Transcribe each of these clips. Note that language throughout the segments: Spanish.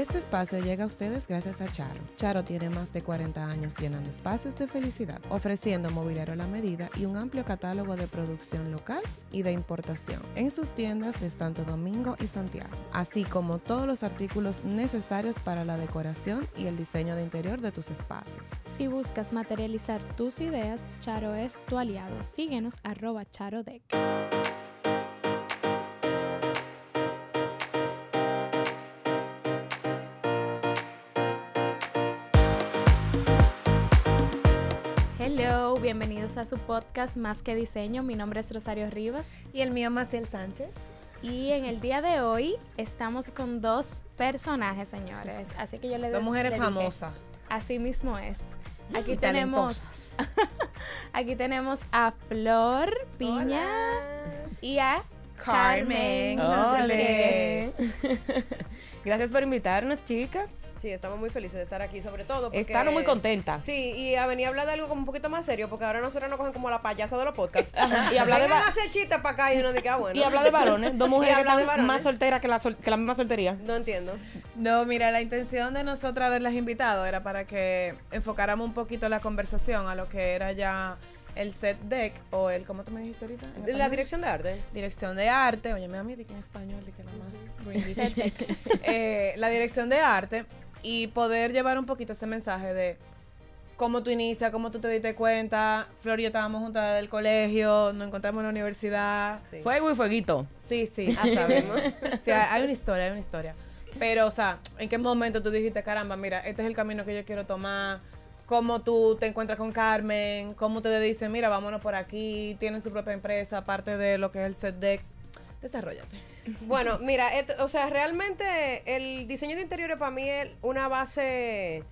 Este espacio llega a ustedes gracias a Charo. Charo tiene más de 40 años llenando espacios de felicidad, ofreciendo mobiliario a la medida y un amplio catálogo de producción local y de importación en sus tiendas de Santo Domingo y Santiago, así como todos los artículos necesarios para la decoración y el diseño de interior de tus espacios. Si buscas materializar tus ideas, Charo es tu aliado. Síguenos arroba. Bienvenidos a su podcast Más que Diseño. Mi nombre es Rosario Rivas. Y el mío, Maciel Sánchez. Y en el día de hoy estamos con dos personajes, señores. Así que yo le Dos mujeres famosas. Así mismo es. Aquí Y tenemos, aquí tenemos a Flor Piña y a Carmen Rodríguez. Gracias por invitarnos, chicas. Sí, estamos muy felices de estar aquí, sobre todo porque... Están muy contentas. Sí, y a venir a hablar de algo como un poquito más serio, porque ahora nosotros nos cogen como la payasa de los podcasts. Ajá, y hablar de va- a hacer chistes para acá y uno dice, ah, bueno. Y habla de varones, dos mujeres que están varones. más solteras que la, sol- que la misma soltería. No entiendo. No, mira, la intención de nosotros haberlas invitado era para que enfocáramos un poquito la conversación a lo que era ya el set deck o el, ¿cómo tú me dijiste ahorita? ¿En La dirección de arte. Dirección de arte, oye, a mí di que en español, di que la más. Eh, la dirección de arte y poder llevar un poquito ese mensaje de cómo tú inicias, cómo tú te diste cuenta. Flor y yo estábamos juntas del colegio, nos encontramos en la universidad. Sí. Fuego y fueguito. Sí, sí. Ah, sabemos. Sí, hay hay una historia, hay una historia. Pero, o sea, ¿en qué momento tú dijiste, caramba, mira, este es el camino que yo quiero tomar? ¿Cómo tú te encuentras con Carmen? ¿Cómo ustedes dicen, mira, vámonos por aquí? Tienen su propia empresa, aparte de lo que es el set deck. Desarrollate. Bueno, mira, et- o sea, realmente el diseño de interiores para mí es una base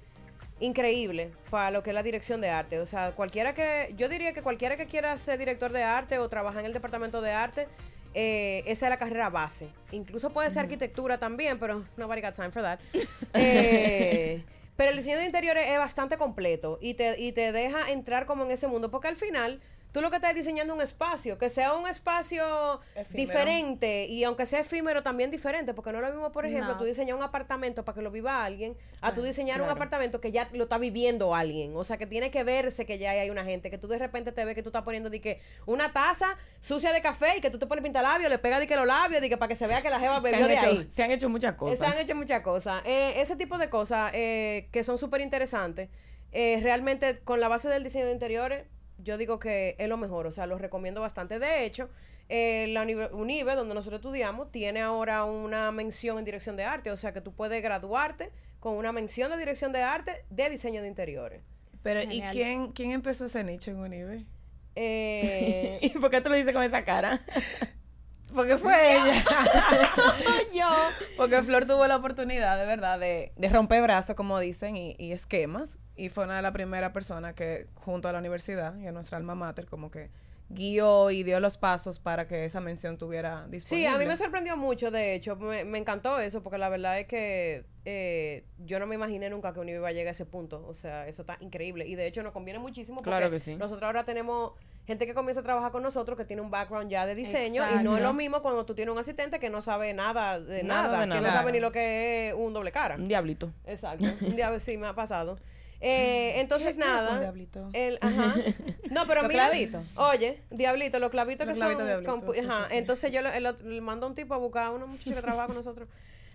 increíble para lo que es la dirección de arte. O sea, cualquiera que, yo diría que cualquiera que quiera ser director de arte o trabajar en el departamento de arte, eh, esa es la carrera base. Incluso puede ser arquitectura también, pero nobody got time for that. Eh, pero el diseño de interiores es bastante completo y te, y te deja entrar como en ese mundo, porque al final tú lo que estás diseñando es un espacio, que sea un espacio Efímero. diferente y aunque sea efímero también diferente, porque no es lo mismo, por ejemplo, No. tú diseñar un apartamento para que lo viva alguien, a tú diseñar un apartamento que ya lo está viviendo alguien, o sea, que tiene que verse que ya hay una gente, que tú de repente te ves que tú estás poniendo de que una taza sucia de café y que tú te pones pintalabios, le pegas de que los labios, de que para que se vea que la jeva bebió de hecho, ahí. se han hecho muchas Eh, cosas. Se han hecho muchas cosas. Eh, ese tipo de cosas eh, que son súper interesantes. eh, realmente, con la base del diseño de interiores, yo digo que es lo mejor. O sea, los recomiendo bastante. De hecho, eh, la Unive, Unive, donde nosotros estudiamos, tiene ahora una mención en dirección de arte. O sea, que tú puedes graduarte con una mención de dirección de arte de diseño de interiores. Pero, Genial. ¿y quién, quién empezó ese nicho en Unive? Eh, ¿Y por qué tú lo dices con esa cara? Porque fue ella. yo. Porque Flor tuvo la oportunidad, de verdad, de, de romper brazos, como dicen, y, y esquemas. Y fue una de las primeras personas que, junto a la universidad y a nuestra alma mater, como que guió y dio los pasos para que esa mención tuviera Sí, disponible. a mí me sorprendió mucho, de hecho, me, me encantó eso, porque la verdad es que eh, yo no me imaginé nunca que Unive iba a llegar a ese punto, o sea, eso está increíble, y de hecho nos conviene muchísimo porque Claro que sí. nosotros ahora tenemos gente que comienza a trabajar con nosotros que tiene un background ya de diseño, y no es lo mismo cuando tú tienes un asistente que no sabe nada de Nada nada, de que nada. no sabe ni lo que es un doble cara. Un diablito. Exacto, un día sí me ha pasado. Eh, entonces ¿Qué- qué es nada. un diablito? El, ajá. No, pero mira. clavitos. Oye, diablito, los clavitos Los que clavitos son. sí, ajá. sí, sí. Entonces yo le, mando a un tipo a buscar a una muchacha que trabaja con nosotros.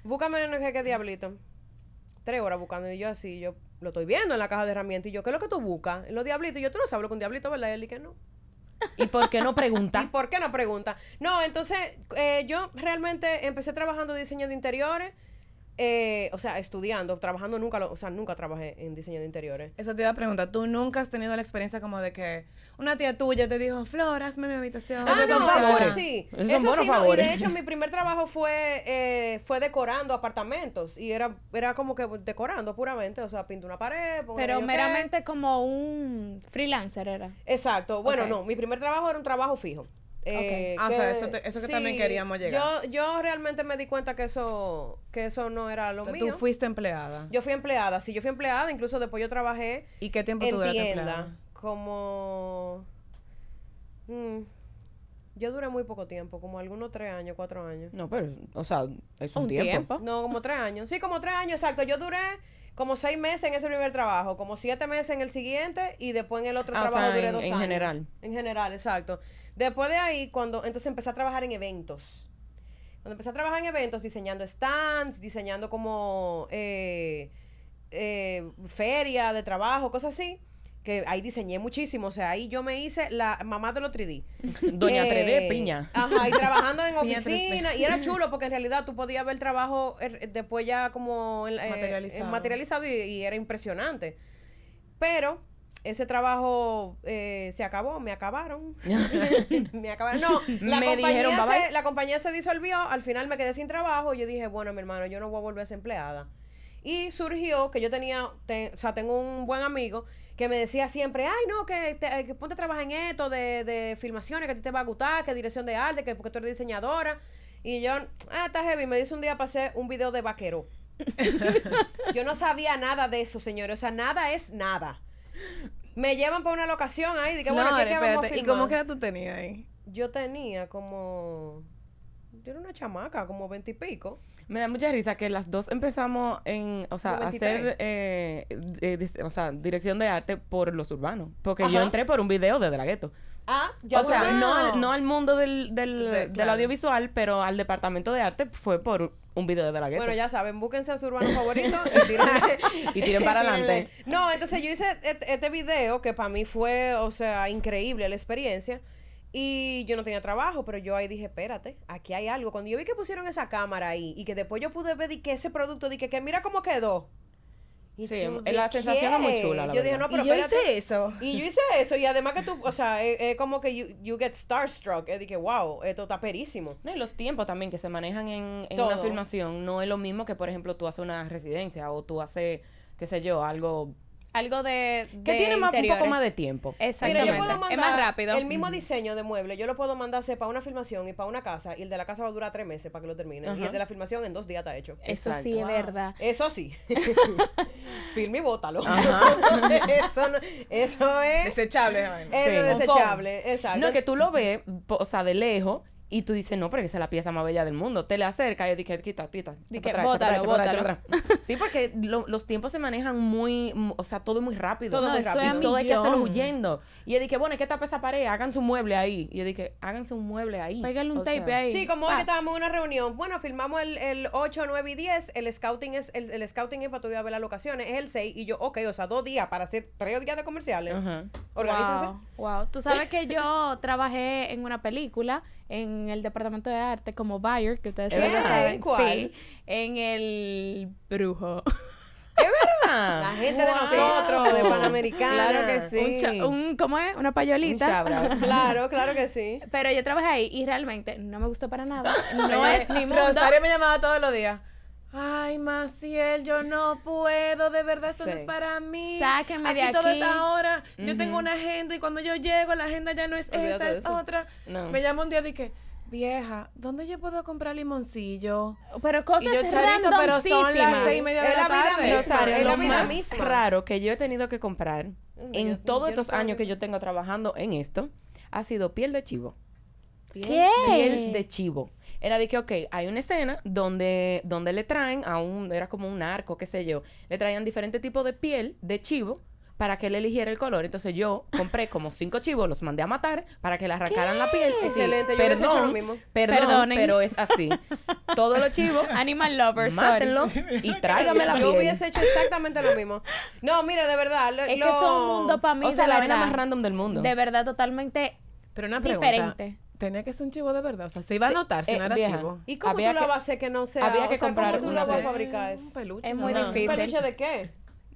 Búscame un que diablito. Tres horas buscando y yo así, yo lo estoy viendo en la caja de herramientas y yo, ¿qué es lo que tú buscas? Los diablitos. Y yo, tú no sabes lo que un diablito, ¿verdad? Y él que no. ¿Y por qué no ¿Y pregunta? por qué no pregunta? No, entonces eh, yo realmente empecé trabajando diseño de interiores. Eh, o sea, estudiando, trabajando nunca, lo- o sea, nunca trabajé en diseño de interiores. Eso te iba a preguntar, ¿tú nunca has tenido la experiencia como de que una tía tuya te dijo, Flor, hazme mi habitación? Ah, no, eso sí. Esos Eso sí, no, Y de hecho, mi primer trabajo fue, eh, fue decorando apartamentos. Y era, era como que decorando puramente. O sea, pinto una pared. Pero qué. meramente como un freelancer era. Exacto. Bueno, no. Mi primer trabajo era un trabajo fijo. Eh, Ah, o sea, eso te- eso que también queríamos llegar. Yo, yo realmente me di cuenta que eso, que eso no era lo O sea, mío. tú fuiste empleada. Yo fui empleada. Sí, yo fui empleada. Incluso después yo trabajé ¿Y qué tiempo tú en duraste tienda. empleada? Como... mm, Yo duré muy poco tiempo, como algunos tres años, cuatro años. No, pero, o sea, es un, Un tiempo. tiempo. No, como tres años. Sí, como tres años, exacto. Yo duré como seis meses en ese primer trabajo, como siete meses en el siguiente y después en el otro Ah, o trabajo sea, duré en- dos en años. general. En general, exacto. Después de ahí, cuando entonces empecé a trabajar en eventos. Cuando empecé a trabajar en eventos, diseñando stands, diseñando como eh, eh, feria de trabajo, cosas así, que ahí diseñé muchísimo. O sea, ahí yo me hice la mamá de los 3D. Doña Eh, 3D Piña. Ajá, y trabajando en Piña 3D. oficina. y era chulo porque en realidad tú podías ver el trabajo eh, después ya como en- eh, Materializado. eh, materializado y, y era impresionante. Pero ese trabajo eh, se acabó, me acabaron. me acabaron. No, la Me compañía, dijeron, se, la compañía se disolvió, al final me quedé sin trabajo. y Yo dije, bueno, mi hermano, yo no voy a volver a ser empleada. Y surgió que yo tenía, te- o sea, tengo un buen amigo que me decía siempre, ay, no, que, te- que ponte a trabajar en esto de, de filmaciones, que a ti te va a gustar, que dirección de arte, que porque tú eres diseñadora. Y yo, ah, está heavy. Me dice un día pasé un video de vaquero. yo no sabía nada de eso, señores. O sea, nada es nada. Me llevan para una locación ahí, bueno, ¿qué, qué vamos a ¿Y cómo que edad tú tenías ahí? Yo tenía como... Yo era una chamaca, como veintipico. Me da mucha risa que las dos empezamos en, o sea, a 93. hacer, eh, eh, o sea, dirección de arte por los urbanos. Porque yo entré por un video de Dragueto. Ah, ya o sea, no al, no al mundo del, del, De- del claro. audiovisual, pero al departamento de arte fue por un video de Dragueto. Bueno, ya saben, búsquense a su urbano favorito y tírenle. Y tiren para adelante. No, entonces yo hice este, este video que para mí fue, o sea, increíble la experiencia. Y yo no tenía trabajo, pero yo ahí dije, espérate, aquí hay algo. Cuando yo vi que pusieron esa cámara ahí y que después yo pude ver di que ese producto, dije que mira cómo quedó. Y Sí, yo, la ¿de sensación es muy chula, la Yo dije, verdad. no, pero y yo espérate. hice eso. Y yo hice eso, y además que tú, o sea, es, es como que you, you get starstruck. Es que, wow, esto está perísimo. No, y los tiempos también que se manejan en, en una filmación no es lo mismo que, por ejemplo, tú haces una residencia o tú haces, qué sé yo, algo Algo de, que tiene más, un poco más de tiempo. Mira, Exactamente. yo puedo mandar es más rápido. el mismo diseño de mueble, yo lo puedo mandar hacer para una filmación y para una casa, y el de la casa va a durar tres meses para que lo termine. Y el de la filmación en dos días está hecho. Eso Exacto. sí es Wow. verdad. Eso sí. Filme y bótalo. eso, no- eso es. Desechable. Eso Sí. es desechable. Exacto. No, que tú lo ves, o sea, de lejos, y tú dices, no, pero esa es la pieza más bella del mundo. Te le acercas y dices, quita, quita. Di echa que para atrás, echa para bótalo, atrás. Sí, porque lo- los tiempos se manejan muy, mu- o sea, todo es muy rápido. Todo No, muy eso es rápido. Y todo hay que hacerlo huyendo. Y yo dije, bueno, ¿qué tapa esa pared? Háganse un mueble ahí. Y yo dije, háganse un mueble ahí. Pégale un O tape sea, ahí. Sí, como hoy que estábamos en una reunión. Bueno, filmamos el, el 8, 9 y 10. El scouting es el, el scouting es para tú ir a ver las locaciones. Es el 6. Y yo, ok, o sea, dos días para hacer tres días de comerciales. Ajá. Organícense. Wow, wow. Tú sabes que yo trabajé en una película en el departamento de arte como buyer, que ustedes ¿Es verdad? saben. ¿Cuál? Sí, en el brujo. Ah, La gente de nosotros, de Panamericana. Claro que sí. Un, un- ¿Cómo es? Una Un payolita. out. Claro, claro que sí. Pero yo trabajé ahí y realmente no me gustó para nada. No es mi mundo. Rosario me llamaba todos los días. Ay, Maciel, yo no puedo, de verdad, esto no es para mí. Sáquenme aquí de todo es aquí. ahora. Yo tengo una agenda y cuando yo llego, la agenda ya no es Olvídate esta, es eso. otra. No. Me llama un día y dije, vieja, ¿dónde yo puedo comprar limoncillo? Pero cosas Y yo, Charito, pero son las seis y media de Es la la tarde. misma, Rosario, es la lo vida más misma. raro que yo he tenido que comprar yo- en todos estos años que yo tengo trabajando en esto ha sido piel de chivo. ¿Qué? Piel de chivo. Era de que, ok, hay una escena donde, donde le traen a un, era como un arco, qué sé yo, le traían diferentes tipos de piel de chivo para que él eligiera el color. Entonces yo compré como cinco chivos, los mandé a matar para que le arrancaran la piel. Sí, Excelente, yo hubiese hecho lo mismo. Perdón, Perdonen. pero es así. Todos los chivos, Animal lovers, mátenlo sorry. y tráigame la Yo piel. hubiese hecho exactamente lo mismo. No, mira, de verdad. Lo, Es que es un mundo para mí O sea, de la vaina más random del mundo. De verdad, totalmente Pero una pregunta. diferente. Tenía que ser un chivo de verdad. O sea, se iba Sí, a notar si eh, no era vieja. chivo. ¿Y cómo Había tú la que- vas a hacer que no sea? había o que sea, comprar ¿Cómo tú la una vas a fabricar Un peluche. Es muy No. ¿Un difícil. peluche de qué?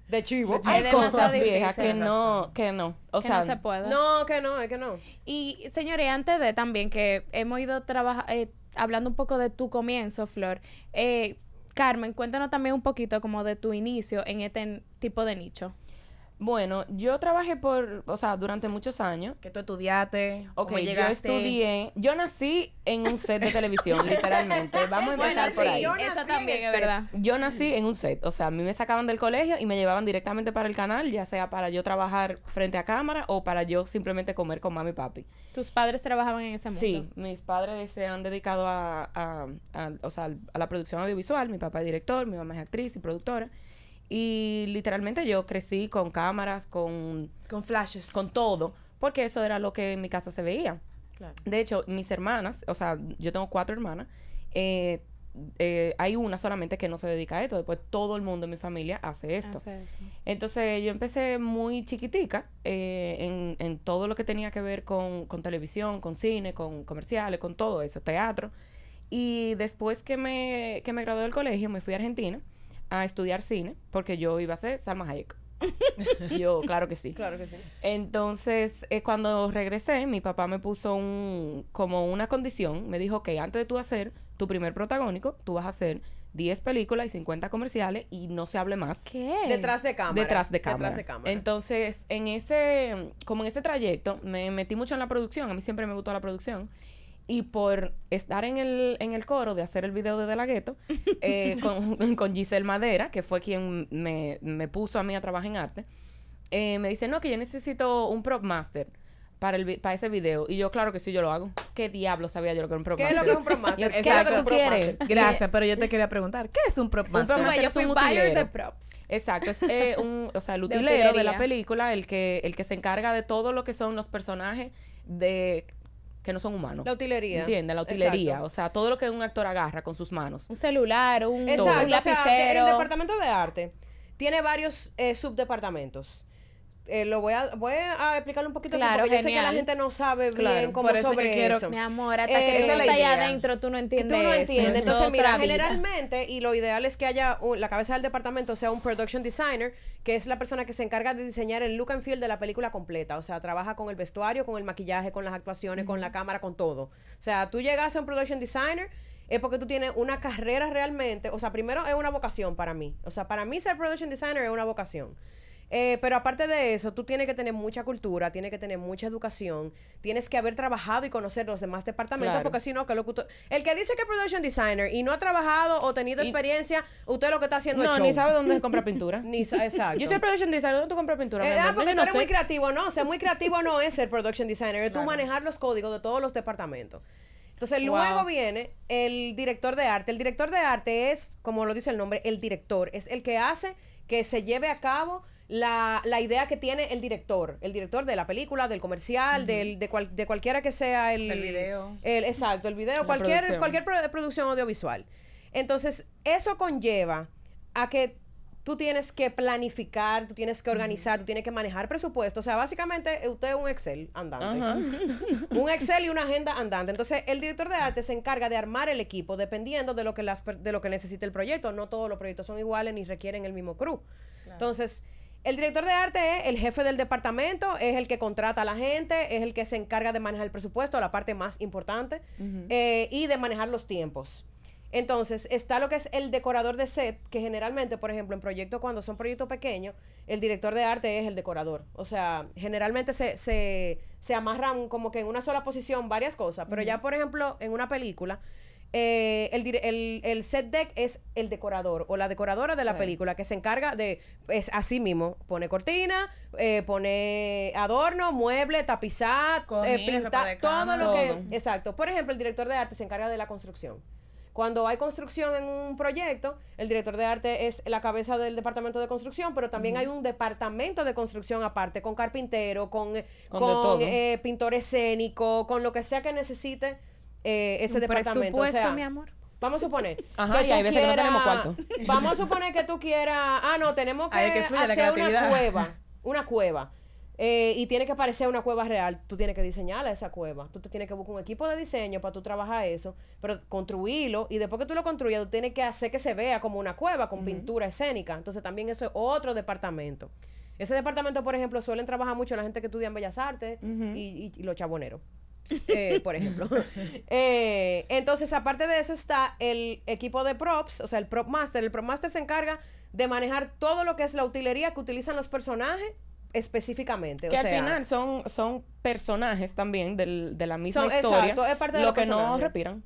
De chivo. Hay Es demasiado cosas viejas difícil. que no, que no. O que sea, no se puede. No, que no, es que no. Y señores, antes de también que hemos ido trabaja- eh, hablando un poco de tu comienzo, Flor, eh, Carmen, cuéntanos también un poquito como de tu inicio en este tipo de nicho. Bueno, yo trabajé por, o sea, durante muchos años. Que tú estudiaste. Ok, cómo yo llegaste. estudié. Yo nací en un set de televisión, literalmente. Vamos a Bueno, empezar por sí, ahí. yo nací en también es set. verdad. Yo nací en un set, o sea, a mí me sacaban del colegio y me llevaban directamente para el canal, ya sea para yo trabajar frente a cámara o para yo simplemente comer con mami y papi. Tus padres trabajaban en ese mundo. Sí, mis padres se han dedicado a, a- a- o sea, a la producción audiovisual, mi papá es director, mi mamá es actriz y productora. Y literalmente yo crecí con cámaras, con, Con flashes. con todo, porque eso era lo que en mi casa se veía. Claro. De hecho, mis hermanas, o sea, yo tengo cuatro hermanas, eh, eh, hay una solamente que no se dedica a esto, después todo el mundo en mi familia hace esto. Hace. Entonces yo empecé muy chiquitica eh, en, en todo lo que tenía que ver con, con televisión, con cine, con comerciales, con todo eso, teatro. Y después que me, que me gradué del colegio, me fui a Argentina a estudiar cine, porque yo iba a ser Salma Hayek. yo, claro que sí. Claro que sí. Entonces, eh, cuando regresé, mi papá me puso un, como una condición. Me dijo que antes de tú hacer tu primer protagónico, tú vas a hacer 10 películas y 50 comerciales y no se hable más. ¿Qué? Detrás de cámara. Detrás de cámara. Detrás de cámara. Entonces, en ese, como en ese trayecto, me metí mucho en la producción. A mí siempre me gustó la producción. Y por estar en el, en el coro de hacer el video de De La Ghetto, eh, con, con Giselle Madera, que fue quien me, me puso a mí a trabajar en arte, eh, me dice, no, que yo necesito un prop master para, el, para ese video. Y yo, claro que sí, yo lo hago. ¿Qué diablo sabía yo lo que era un prop ¿Qué es master? lo que es un prop master? ¿Qué es Exacto, lo que un tú quieres? Gracias, pero yo te quería preguntar, ¿qué es un prop master? prop Bueno, yo es fui un buyer de props. Exacto, es eh, un, o sea, el De utilero de, la utilería. película, el que, el que se encarga de todo lo que son los personajes de que no son humanos. La utilería. ¿Entiendes? La utilería. Exacto. O sea, todo lo que un actor agarra con sus manos. Un celular, un, Exacto. un o sea, de- lapicero. el departamento de arte tiene varios eh, subdepartamentos. Eh, lo voy a, voy a explicarlo un poquito Claro, porque yo sé que la genial. gente no sabe bien Claro, cómo por eso sobre que quiero- eso. Mi amor, hasta Eh, que tú no estás allá adentro, tú no Tú entiendes no eso. entiendes. Es Entonces, mira, vida. generalmente, y lo ideal es que haya un- la cabeza del departamento sea un production designer, que es la persona que se encarga de diseñar el look and feel de la película completa. O sea, trabaja con el vestuario, con el maquillaje, con las actuaciones, con la cámara, con todo. O sea, tú llegas a un production designer es porque tú tienes una carrera realmente. O sea, primero es una vocación para mí. O sea, para mí ser production designer es una vocación. Eh, pero aparte de eso, tú tienes que tener mucha cultura, tienes que tener mucha educación, tienes que haber trabajado y conocer los demás departamentos, Claro. porque si no, que lo que tú- el que dice que es production designer y no ha trabajado o tenido Y- experiencia, usted lo que está haciendo No, es show. ni sabe dónde se compra pintura. Ni exacto. Yo soy production designer, ¿dónde tú compras pintura? Eh, ah, porque Yo tú no eres muy creativo, no. O sea, muy creativo no es ser production designer, es tú manejar los códigos de todos los departamentos. Entonces, Wow. luego viene el director de arte. El director de arte es, como lo dice el nombre, el director. Es el que hace que se lleve a cabo la, la idea que tiene el director. El director de la película, del comercial, del, de, cual- de cualquiera que sea el... El video. el- exacto, el video, La cualquier, producción. cualquier pro- producción audiovisual. Entonces, eso conlleva a que tú tienes que planificar, tú tienes que organizar, tú tienes que manejar presupuesto. O sea, básicamente usted es un Excel andante. Ajá. Un Excel y una agenda andante. Entonces, el director de arte se encarga de armar el equipo dependiendo de lo que las de lo que necesite el proyecto. No todos los proyectos son iguales ni requieren el mismo crew. Entonces, el director de arte es el jefe del departamento, es el que contrata a la gente, es el que se encarga de manejar el presupuesto, la parte más importante, eh, y de manejar los tiempos. Entonces, está lo que es el decorador de set, que generalmente, por ejemplo, en proyectos, cuando son proyectos pequeños, el director de arte es el decorador. O sea, generalmente se, se, se amarran como que en una sola posición varias cosas, pero ya, por ejemplo, en una película, eh, el, dire- el, el set deck es el decorador o la decoradora de la Sí. película que se encarga de, es así mismo, pone cortina, eh, pone adorno, mueble, tapizar, eh, pintar, todo lo que... Todo. Exacto. Por ejemplo, el director de arte se encarga de la construcción. Cuando hay construcción en un proyecto, el director de arte es la cabeza del departamento de construcción, pero también hay un departamento de construcción aparte, con carpintero, con, Con con, eh, pintor escénico, con lo que sea que necesite eh, ese departamento. O presupuesto, sea, mi amor. Vamos a suponer. Ajá, que y hay veces que no tenemos cuarto. Vamos a suponer que tú quieras. Ah, no, tenemos que, hacer una cueva. Una cueva. eh, y tiene que parecer una cueva real. Tú tienes que diseñarla esa cueva. Tú te tienes que buscar un equipo de diseño para tú trabajar eso, pero construirlo. Y después que tú lo construyas, tú tienes que hacer que se vea como una cueva con pintura escénica. Entonces también eso es otro departamento. Ese departamento, por ejemplo, suelen trabajar mucho la gente que estudia en Bellas Artes y, y- y los chaboneros. Eh, por ejemplo. Eh, entonces, aparte de eso está el equipo de props, o sea, el prop master. El prop master se encarga de manejar todo lo que es la utilería que utilizan los personajes específicamente. Que o al sea, final son, son personajes también del- de la misma Son- historia. exacto, es parte de lo que no respiran.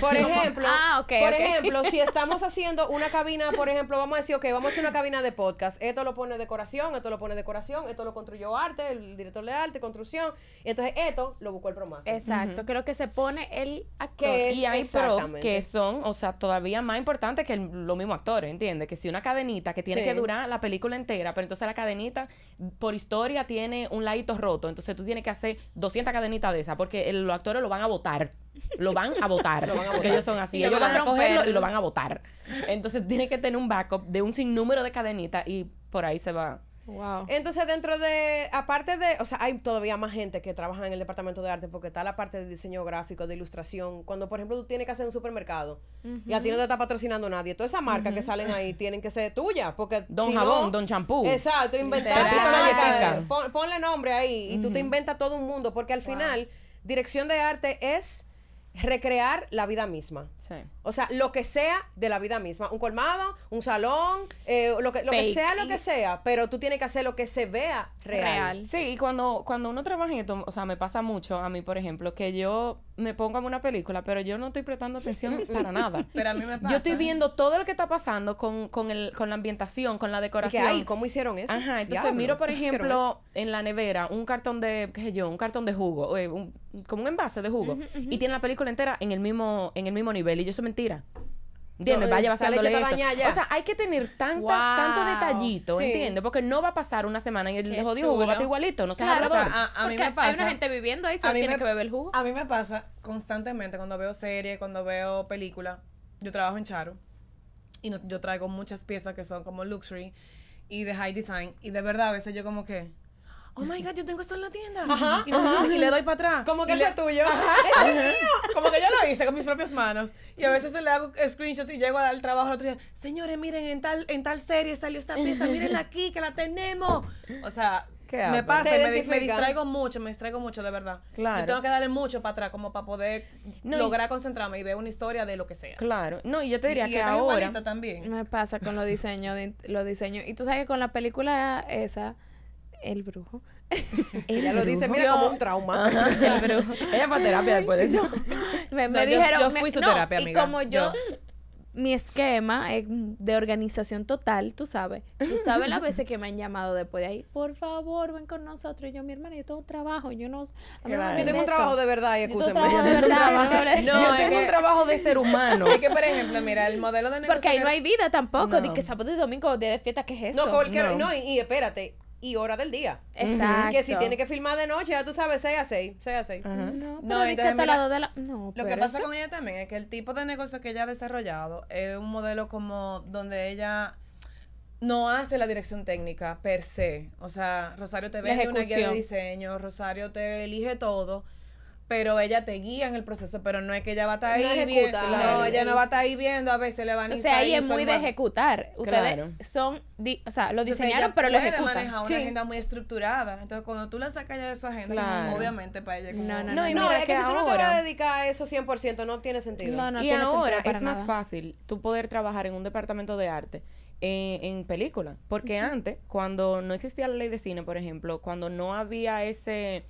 Por ejemplo, Ah, por ejemplo, si estamos haciendo una cabina, por ejemplo, vamos a decir, ok, vamos a hacer una cabina de podcast. Esto lo pone decoración, esto lo pone decoración, esto lo construyó arte, el director de arte, construcción. Entonces, esto lo buscó el promaster. Exacto, que lo que se pone el actor. Que es- y hay exactamente. que son, o sea, todavía más importantes que el- los mismos actores, ¿entiendes? Que si una cadenita que tiene Sí. que durar la película entera, pero entonces la cadenita por historia tiene un ladito roto, entonces tú tienes que hacer 200 cadenitas de esas porque el- los actores lo van a votar. Lo van a votar. Porque ellos son así. Y ellos van a a cogerlo y lo van a votar. Entonces tienes que tener un backup de un sinnúmero de cadenitas y por ahí se va. Wow. Entonces, dentro de, aparte de, o sea, hay todavía más gente que trabaja en el departamento de arte porque está la parte de diseño gráfico, de ilustración. Cuando, por ejemplo, tú tienes que hacer un supermercado y a ti no te está patrocinando nadie, todas esas marcas que salen ahí tienen que ser tuyas porque Don si Jabón, no- Don Champú. Exacto, inventar Literal. esa marca, pon- ponle nombre ahí y tú te inventas todo un mundo porque al final, dirección de arte es recrear la vida misma. Sí. O sea, lo que sea de la vida misma. Un colmado, un salón, eh, lo, que, lo que sea, lo que sea. Pero tú tienes que hacer lo que se vea real. Real. Sí, y cuando, cuando uno trabaja en esto, o sea, me pasa mucho a mí, por ejemplo, que yo me pongo a ver una película, pero yo no estoy prestando atención para nada. Pero a mí me pasa. Yo estoy viendo todo lo que está pasando con, con, el, con la ambientación, con la Y que, decoración. ay, ¿cómo hicieron eso? Ajá, entonces Diablo, miro, por ¿cómo hicieron ejemplo, en la nevera un cartón de, qué sé yo, un cartón de jugo, eh, un- como un envase de jugo, y tiene la película entera en el mismo, en el mismo nivel, y yo eso es mentira. ¿Entiendes? No, Vaya basándole está eso. O sea, hay que tener tanta, Wow. tanto detallito, Sí. ¿entiendes? Porque no va a pasar una semana y el Qué jodido jugo va a igualito, no seas Claro, O sea, hablador. a, a mí me pasa. hay una gente viviendo ahí, a se mí tiene me- que beber el jugo. A mí me pasa constantemente cuando veo series, cuando veo películas. Yo trabajo en Charo y no- yo traigo muchas piezas que son como luxury y de high design. Y de verdad, a veces yo como que, oh my god, yo tengo esto en la tienda. Ajá, y, no sé ajá. y le doy para atrás. Como que eso es tuyo. como que yo lo hice con mis propias manos. Y a veces le hago screenshots y llego al trabajo el otro día. Señores, miren, en tal, en tal serie salió esta pieza. Mírenla aquí, que la tenemos. O sea, ¿Qué me pasa, me, me distraigo mucho, me distraigo mucho, de verdad. Claro. Yo tengo que darle mucho para atrás como para poder No, y- lograr concentrarme y ver una historia de lo que sea. Claro. No, y yo te diría y, que ahora... también. Me pasa con los diseños, de- los diseños. Y tú sabes que con la película esa, El Brujo. Ella lo dice, mira, Yo- como un trauma. El brujo. Ella fue a terapia después de eso. Me, No, me yo- dijeron. yo fui su no, terapia, Y amiga. como yo, Yo. mi esquema es de organización total, tú sabes. Tú sabes las veces que me han llamado después de ahí. Por favor, ven con nosotros. Y yo, mi hermana, yo tengo un trabajo. Yo no. no Claro. Yo tengo un trabajo de verdad, y Yo tengo escúcheme. trabajo de verdad, no. No, yo es tengo un trabajo de ser humano. Es que, por ejemplo, mira, el modelo de negocio. Porque ahí no hay vida tampoco. No. De que sábado y domingo, día de fiesta, ¿qué es eso? No, cualquier, No. no, y, y espérate, y hora del día. Exacto. Que si tiene que filmar de noche, ya tú sabes, 6 a 6, 6 a 6. No, No, entonces, mira, de la... No, Lo que pasa eso- con ella también es que el tipo de negocio que ella ha desarrollado es un modelo como donde ella no hace la dirección técnica per se. O sea, Rosario te vende una guía de diseño, Rosario te elige todo, pero ella te guía en el proceso, pero no es que ella va a estar ahí No viendo. No, ella no va a estar ahí viendo, a veces le van a Entonces ahí es muy de ejecutar. Ustedes Claro. son, di- o sea, lo Entonces, diseñaron, ella pero lo ejecutan. manejar una Sí. agenda muy estructurada. Entonces, cuando tú la sacas ya de su agenda, Claro. obviamente para ella como... No, no, No, y No, mira es que, que si tú no te ahora- vas a dedicar a eso 100%, no tiene sentido. No, no y tiene ahora sentido para es más fácil tú poder trabajar en un departamento de arte eh, en película. Porque antes, cuando no existía la ley de cine, por ejemplo, cuando no había ese,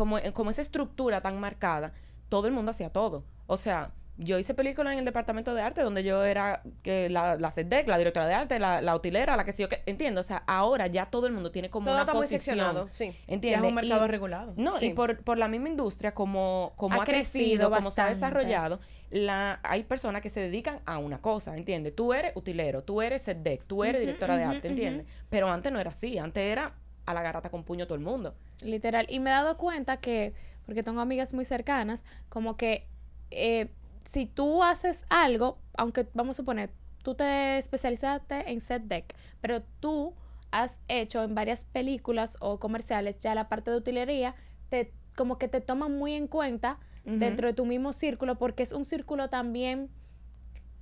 como, eh, como esa estructura tan marcada, todo el mundo hacía todo. O sea, yo hice películas en el departamento de arte donde yo era que la, la SEDEC, la directora de arte, la, la utilera, la que sí yo que entiendo. O sea, ahora ya todo el mundo tiene como Todo una está muy posición. seccionado, sí. Ya es ¿Entiendes? un mercado Y- regulado. no, Sí. y por, por la misma industria, como, como Ha ha, crecido, crecido como se ha desarrollado, la, hay personas que se dedican a una cosa, ¿entiendes? Tú eres utilero, tú eres SEDEC, tú eres directora de arte, ¿entiendes? Pero antes no era así, antes era a la garata con puño todo el mundo. Literal. Y me he dado cuenta que, porque tengo amigas muy cercanas, como que eh, si tú haces algo, aunque vamos a suponer, tú te especializaste en set deck, pero tú has hecho en varias películas o comerciales ya la parte de utilería, te, como que te toman muy en cuenta dentro de tu mismo círculo, porque es un círculo también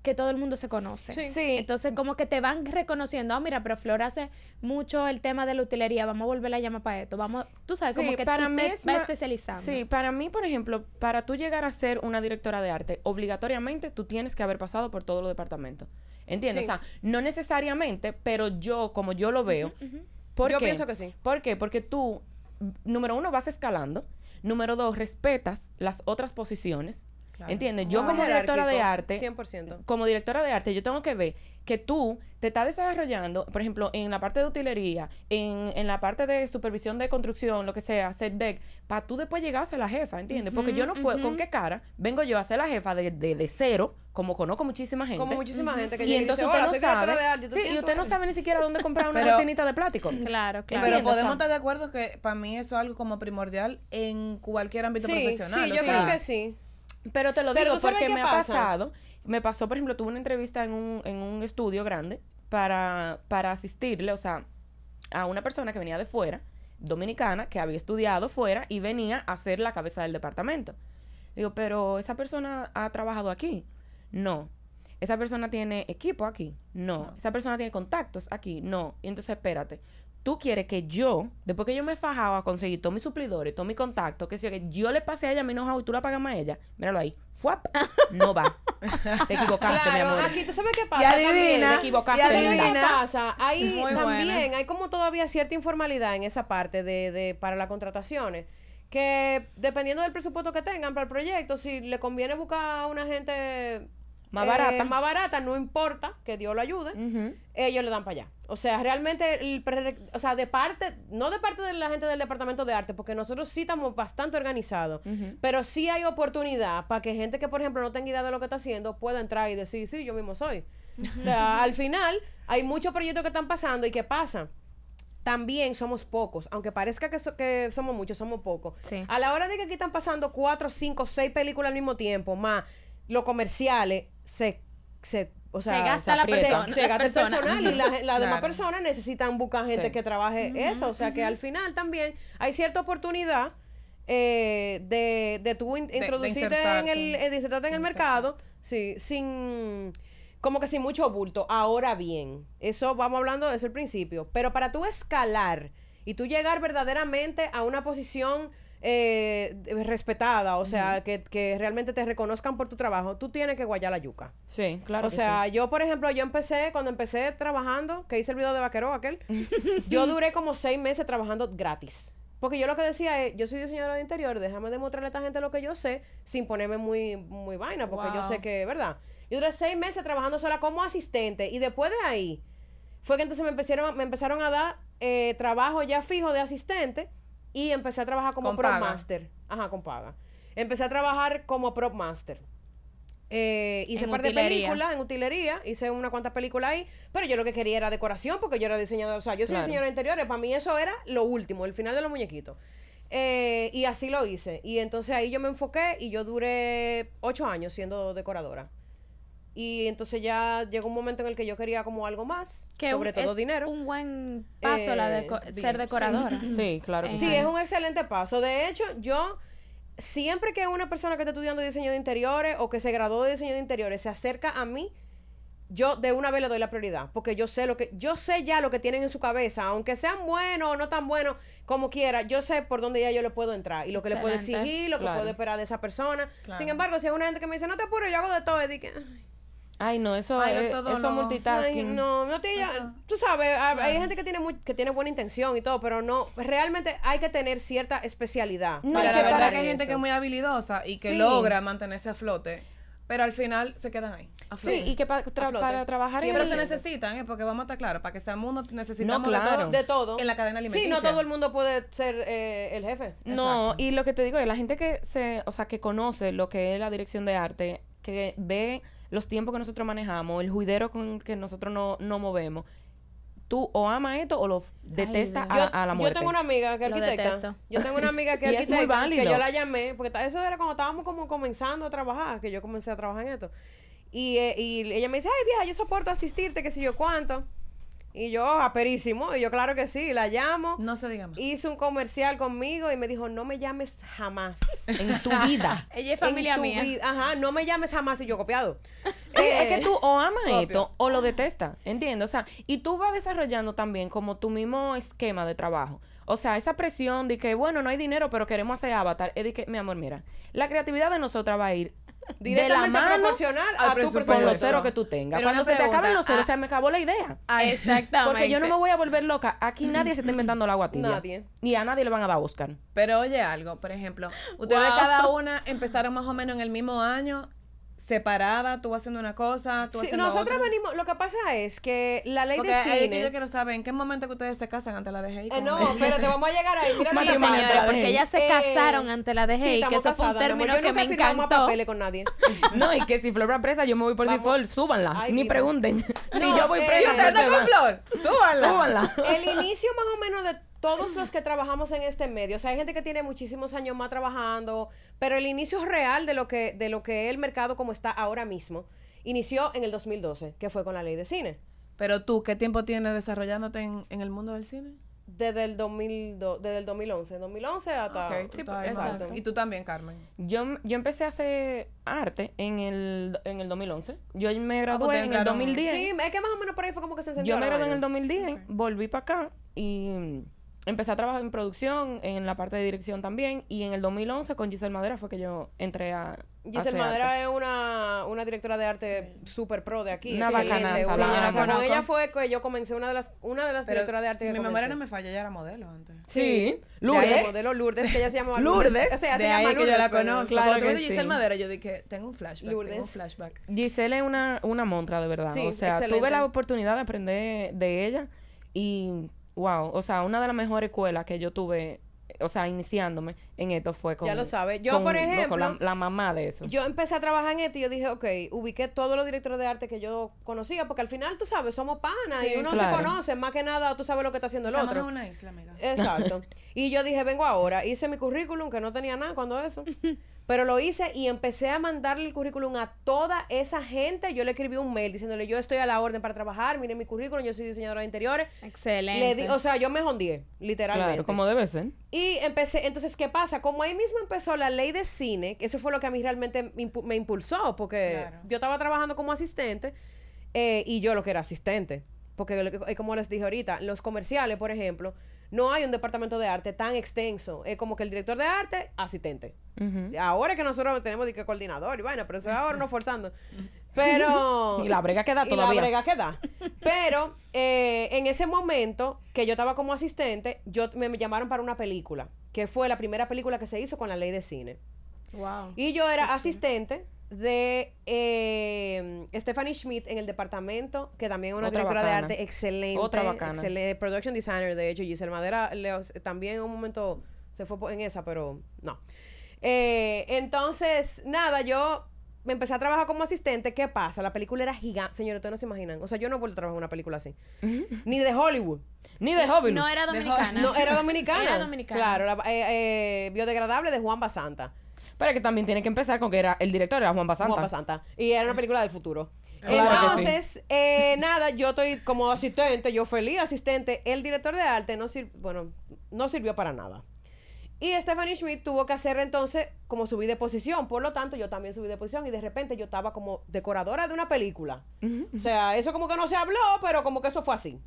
que todo el mundo se conoce. Sí. Sí. Entonces, como que te van reconociendo, ah, mira, pero Flor hace mucho el tema de la utilería, vamos a volver a llamar para esto, vamos, tú sabes, como que para tú mí te es vas ma- especializando. Sí, para mí, por ejemplo, para tú llegar a ser una directora de arte, obligatoriamente tú tienes que haber pasado por todos los departamentos. ¿Entiendes? Sí. O sea, no necesariamente, pero yo, como yo lo veo, ¿Por Yo qué? pienso que sí. ¿Por qué? Porque tú, número uno, vas escalando. Número dos, respetas las otras posiciones. Claro. ¿Entiendes? Yo como directora de arte, 100%. como directora de arte, yo tengo que ver que tú te estás desarrollando, por ejemplo, en la parte de utilería, en, en la parte de supervisión de construcción, lo que sea, set deck, para tú después llegar a ser la jefa, ¿entiendes? Porque yo no puedo, ¿con qué cara vengo yo a ser la jefa de, de, de cero, como conozco muchísima gente? Como muchísima gente que y llega y entonces dice, usted hola, no soy directora sabe, de arte. ¿tú sí, y usted no sabe ni siquiera dónde comprar una cortinita de plástico. Claro, claro. Pero podemos estar de acuerdo que para mí eso es algo como primordial en cualquier ámbito Sí, profesional. sí, yo sea, creo que sí. Pero te lo digo ¿tú sabes porque me ha pasa? pasado. Me pasó, por ejemplo, tuve una entrevista en un, en un estudio grande para, para asistirle, o sea, a una persona que venía de fuera, dominicana, que había estudiado fuera y venía a ser la cabeza del departamento. Digo, pero esa persona ha trabajado aquí. No. Esa persona tiene equipo aquí. No. Esa persona tiene contactos aquí. No. Y entonces, espérate. Tú quieres que yo, después que yo me fajaba a conseguir todos mis suplidores, todos mis contactos, que yo, que yo le pase a ella mi know-how y tú la pagas más a ella. Míralo ahí. ¡Fuap! No va. Te equivocaste, mi Claro, amor. aquí tú sabes qué pasa. Y también? adivina, te equivocaste, y ¿Sabes qué adivina. pasa? Hay Muy también, buena. hay como todavía cierta informalidad en esa parte de, de para las contrataciones. Que dependiendo del presupuesto que tengan para el proyecto, si le conviene buscar a una gente Más eh, barata. más barata, no importa que Dios lo ayude, ellos le dan para allá. O sea, realmente, el pre- o sea, de parte, no de parte de la gente del departamento de arte, porque nosotros sí estamos bastante organizados, pero sí hay oportunidad para que gente que, por ejemplo, no tenga idea de lo que está haciendo pueda entrar y decir, sí, yo mismo soy. O sea, al final, hay muchos proyectos que están pasando y que pasan. También somos pocos, aunque parezca que, so- que somos muchos, somos pocos. Sí. A la hora de que aquí están pasando cuatro, cinco, seis películas al mismo tiempo, más los comerciales, se, se, o sea, Se gasta la aprieta. persona. se, gasta el personal y la- las demás Claro. personas necesitan buscar gente Sí. que trabaje eso. O sea que al final también hay cierta oportunidad eh, de, de tú in- de introducirte en el, eh, en el mercado, sí, sin como que sin mucho bulto. Ahora bien, eso vamos hablando de eso al principio, pero para tú escalar y tú llegar verdaderamente a una posición eh, respetada, o sea, que, que realmente te reconozcan por tu trabajo, tú tienes que guayar la yuca. Sí, claro. o sea, yo, por ejemplo, yo empecé, cuando empecé trabajando, que hice el video de vaquero aquel, yo duré como seis meses trabajando gratis. Porque yo lo que decía es, yo soy diseñadora de interior, déjame demostrarle a esta gente lo que yo sé, sin ponerme muy, muy vaina, porque yo sé que, ¿verdad? Yo duré seis meses trabajando sola como asistente, y después de ahí, fue que entonces me empezaron, me empezaron a dar eh, trabajo ya fijo de asistente, y empecé a trabajar como prop master. Ajá, con paga. Empecé a trabajar como prop master. Eh, hice un par de utilería. películas en utilería, hice una cuantas películas ahí, pero yo lo que quería era decoración porque yo era diseñadora, o sea, yo soy Claro. diseñadora de interiores, para mí eso era lo último, el final de los muñequitos. Eh, y así lo hice. Y entonces ahí yo me enfoqué y yo duré ocho años siendo decoradora. Y entonces ya llegó un momento en el que yo quería como algo más, Que sobre un- todo es dinero. un buen paso la de Eh, bien, ser decoradora. Sí, claro que sí. Sí, es un excelente paso. De hecho, yo siempre que una persona que está estudiando diseño de interiores o que se graduó de diseño de interiores se acerca a mí, yo de una vez le doy la prioridad, porque yo sé lo que yo sé ya lo que tienen en su cabeza, aunque sean buenos o no tan buenos, como quiera, yo sé por dónde ya yo le puedo entrar y lo que le puedo exigir, lo que puedo esperar de esa persona. Claro. Sin embargo, si es una gente que me dice, "No te apures, yo hago de todo", y di que, Ay, no, eso Ay, no es, es todo, eso no. Ay, multitasking. no, no te ya- tú sabes, hay- hay gente que tiene muy- que tiene buena intención y todo, pero no, realmente hay que tener cierta especialidad. No, es la verdad para que hay gente que es muy habilidosa y que Sí. logra mantenerse a flote, pero al final se quedan ahí. Sí, y que pa- tra- para trabajar en el- se necesitan, ¿eh? porque vamos a estar claros, para que seamos uno necesitamos No, de, claro. todo, de todo. en la cadena alimenticia. Sí, no todo el mundo puede ser eh, el jefe. No, Exacto. y lo que te digo es la gente que se, o sea, que conoce lo que es la dirección de arte, que ve los tiempos que nosotros manejamos, el juidero con el que nosotros no, no movemos, tú o amas esto o lo detestas a, a la yo muerte. tengo una amiga que es arquitecta. Yo tengo una amiga que es Y es muy arquitecta, que válido. yo la llamé, porque eso era cuando estábamos como comenzando a trabajar, que yo comencé a trabajar en esto. Y, eh, y ella me dice, ay vieja, yo soporto asistirte, que sé yo cuánto. Y yo, aperísimo, y yo claro que sí, la llamo. No se diga más. Hizo un comercial conmigo y me dijo, no me llames jamás. En tu vida. Ella es familia En tu mía. vida- Ajá, no me llames jamás y yo copiado. Sí, es que tú o amas esto o lo detestas, ¿entiendes? O sea, y tú vas desarrollando también como tu mismo esquema de trabajo. O sea, esa presión de que, bueno, no hay dinero, pero queremos hacer avatar, es de que, mi amor, mira, la creatividad de nosotras va a ir Directamente mano proporcional al a tu presupuesto. con los ceros que tú tengas. Pero Cuando se te acaben los ceros, ah, se me acabó la idea. Exactamente. Porque yo no me voy a volver loca. Aquí nadie se está inventando el agua tibia. Nadie. Y a nadie le van a dar Oscar. Pero oye algo, por ejemplo, ustedes Wow. cada una empezaron más o menos en el mismo año, separada, tú haciendo una cosa, tú Sí, haciendo nosotros otra. venimos, lo que pasa es que la ley Porque de cine. yo quiero saber en qué momento que ustedes se casan ante la DGI. Eh, no, espérate, vamos a llegar ahí. Mira Sí, señores, la porque ellas se Eh, casaron ante la DGI, sí, que eso fue un amor. término Yo que nunca me encantó. papeles con nadie. No, y que si Flor va presa, yo me voy por Vamos. default, súbanla. Ay, Ni viva. pregunten. si No, yo voy eh, presa, ¿y ¿Y usted con. Flor? ¡Súbanla! Súbanla. El inicio más o menos de todos los que trabajamos en este medio, o sea, hay gente que tiene muchísimos años más trabajando, pero el inicio real de lo que de lo que es el mercado como está ahora mismo inició en el 2012, que fue con la ley de cine. Pero tú, ¿qué tiempo tienes desarrollándote en, en el mundo del cine? Desde el 2002, desde el 2011, 2011 hasta Ok, tú todavía exacto. Y tú también, Carmen. Yo, yo empecé a hacer arte en el, en el 2011. Yo me gradué ustedes en el entraron- 2010. Sí, es que más o menos por ahí fue como que se encendió Yo me gradué en el vaina. 2010, volví para acá y empecé a trabajar en producción, en la parte de dirección también. Y en el 2011 con Giselle Madera fue que yo entré a. Giselle Madera arte. es una, una directora de arte super pro de aquí. Una excelente, una- con ella fue que yo comencé una de las, una de las Pero directoras de arte si que mi comencé. memoria no me falla, ella era modelo antes. Sí, De Lourdes. modelo Lourdes, que ella se llamaba Lourdes. Lourdes. O sea, de se ahí llama es que yo Lourdes, la pero- conozco. Claro Cuando tú sí. Madera, yo dije, tengo un flashback, tengo un Lourdes. flashback. Giselle es una, una montra, de verdad. Sí, o sea, excelente. tuve la oportunidad de aprender de ella y, wow, o sea, una de las mejores escuelas que yo tuve, o sea, iniciándome en esto fue con... Ya lo sabe. Yo, con, por ejemplo, la, la mamá de eso. Yo empecé a trabajar en esto y yo dije, ok, ubiqué todos los directores de arte que yo conocía, porque al final, tú sabes, somos panas Sí, y uno claro. se conoce, más que nada tú sabes lo que está haciendo el Estamos otro. en una isla, amiga. Exacto. Y yo dije, vengo ahora. Hice mi currículum, que no tenía nada cuando eso. Pero lo hice y empecé a mandarle el currículum a toda esa gente. Yo le escribí un mail diciéndole, yo estoy a la orden para trabajar, miren mi currículum, yo soy diseñadora de interiores. Excelente. Le di, o sea, yo me jondié, literalmente. Claro, como debe ser. Y empecé, entonces, ¿qué pasa? Como ahí mismo empezó la ley de cine, que eso fue lo que a mí realmente me impu- me impulsó, porque Claro. yo estaba trabajando como asistente eh, y yo lo que era asistente. Porque, eh, como les dije ahorita, los comerciales, por ejemplo, no hay un departamento de arte tan extenso. Es como que el director de arte, asistente. Ahora que nosotros tenemos de que coordinador y vaina, pero eso es ahora no forzando. Pero. Y la brega que da y todavía. la brega que da. Pero eh, en ese momento que yo estaba como asistente, yo me llamaron para una película, que fue la primera película que se hizo con la ley de cine. Wow. Y yo era asistente de eh, Stephanie Schmidt en el departamento, que también es una Otra directora de arte excelente. Otra bacana. excelente, production designer, de hecho. Giselle Madera le- también en un momento se fue en esa, pero no. Eh, entonces, nada, yo me empecé a trabajar como asistente. ¿Qué pasa? La película era gigante. Señores, ustedes no se imaginan. O sea, yo no he vuelto a trabajar en una película así. Ni de Hollywood. Ni de hobby. No era dominicana. No, era dominicana. Era dominicana. Claro, la- eh, eh, biodegradable de Juan Basanta. Pero que también tiene que empezar con que era el director era Juan Basanta. Juan Basanta. Y era una película del futuro. Claro que sí. Entonces, eh, nada, yo estoy como asistente, yo feliz asistente. El director de arte no sir- bueno, no sirvió para nada. Y Stephanie Schmidt tuvo que hacer entonces como subir de posición. Por lo tanto, yo también subí de posición y de repente yo estaba como decoradora de una película. O sea, eso como que no se habló, pero como que eso fue así.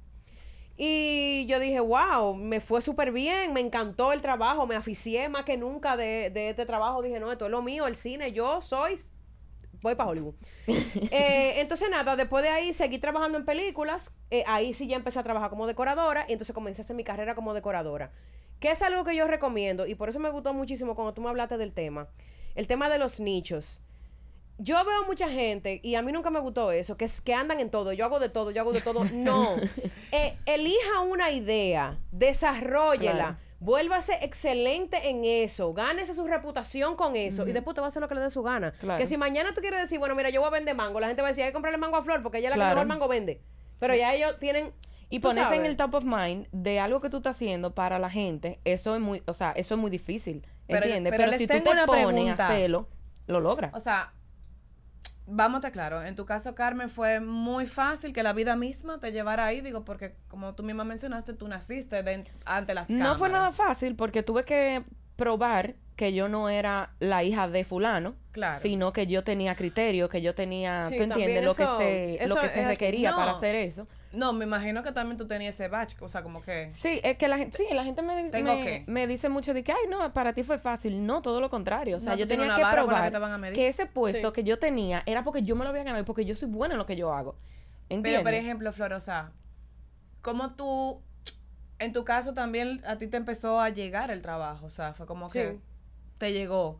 Y yo dije, wow, me fue súper bien, me encantó el trabajo, me aficié más que nunca de, de este trabajo. Dije, no, esto es lo mío, el cine, yo soy, voy para Hollywood. Eh, entonces nada, después de ahí seguí trabajando en películas, eh, ahí sí ya empecé a trabajar como decoradora y entonces comencé a hacer mi carrera como decoradora. Que es algo que yo recomiendo y por eso me gustó muchísimo cuando tú me hablaste del tema, el tema de los nichos. Yo veo mucha gente, y a mí nunca me gustó eso, que, es, que andan en todo, yo hago de todo, yo hago de todo. No. Eh, elija una idea, desarrollela, Claro. vuélvase excelente en eso, gánese su reputación con eso, y después te va a hacer lo que le dé su gana. Claro. Que si mañana tú quieres decir, bueno, mira, yo voy a vender mango, la gente va a decir, hay que comprarle mango a Flor, porque ella es la Claro. que mejor mango vende. Pero ya ellos tienen. Y ponerse en el top of mind de algo que tú estás haciendo para la gente, eso es muy, o sea, eso es muy difícil, ¿entiendes? pero si tú te pones pregunta. a hacerlo, lo logras. O sea, vamos a claro. En tu caso, Carmen, fue muy fácil que la vida misma te llevara ahí, digo, porque como tú misma mencionaste, tú naciste de- ante las cámaras. No fue nada fácil porque tuve que probar que yo no era la hija de fulano, Claro. sino que yo tenía criterio, que yo tenía, Sí, tú entiendes, lo eso- que se, lo que se requería No. para hacer eso. No, me imagino que también tú tenías ese batch, o sea, como que... Sí, es que la gente, sí, la gente me, Tengo me, que. me dice mucho de que, ay, no, para ti fue fácil. No, todo lo contrario. O sea, No, yo tenía una que probar que te van a medir. que ese puesto Sí. que yo tenía era porque yo me lo había ganado y porque yo soy buena en lo que yo hago. ¿Entiendes? Pero, por ejemplo, Flor, o sea, ¿cómo tú, en tu caso también a ti te empezó a llegar el trabajo? O sea, fue como que te llegó.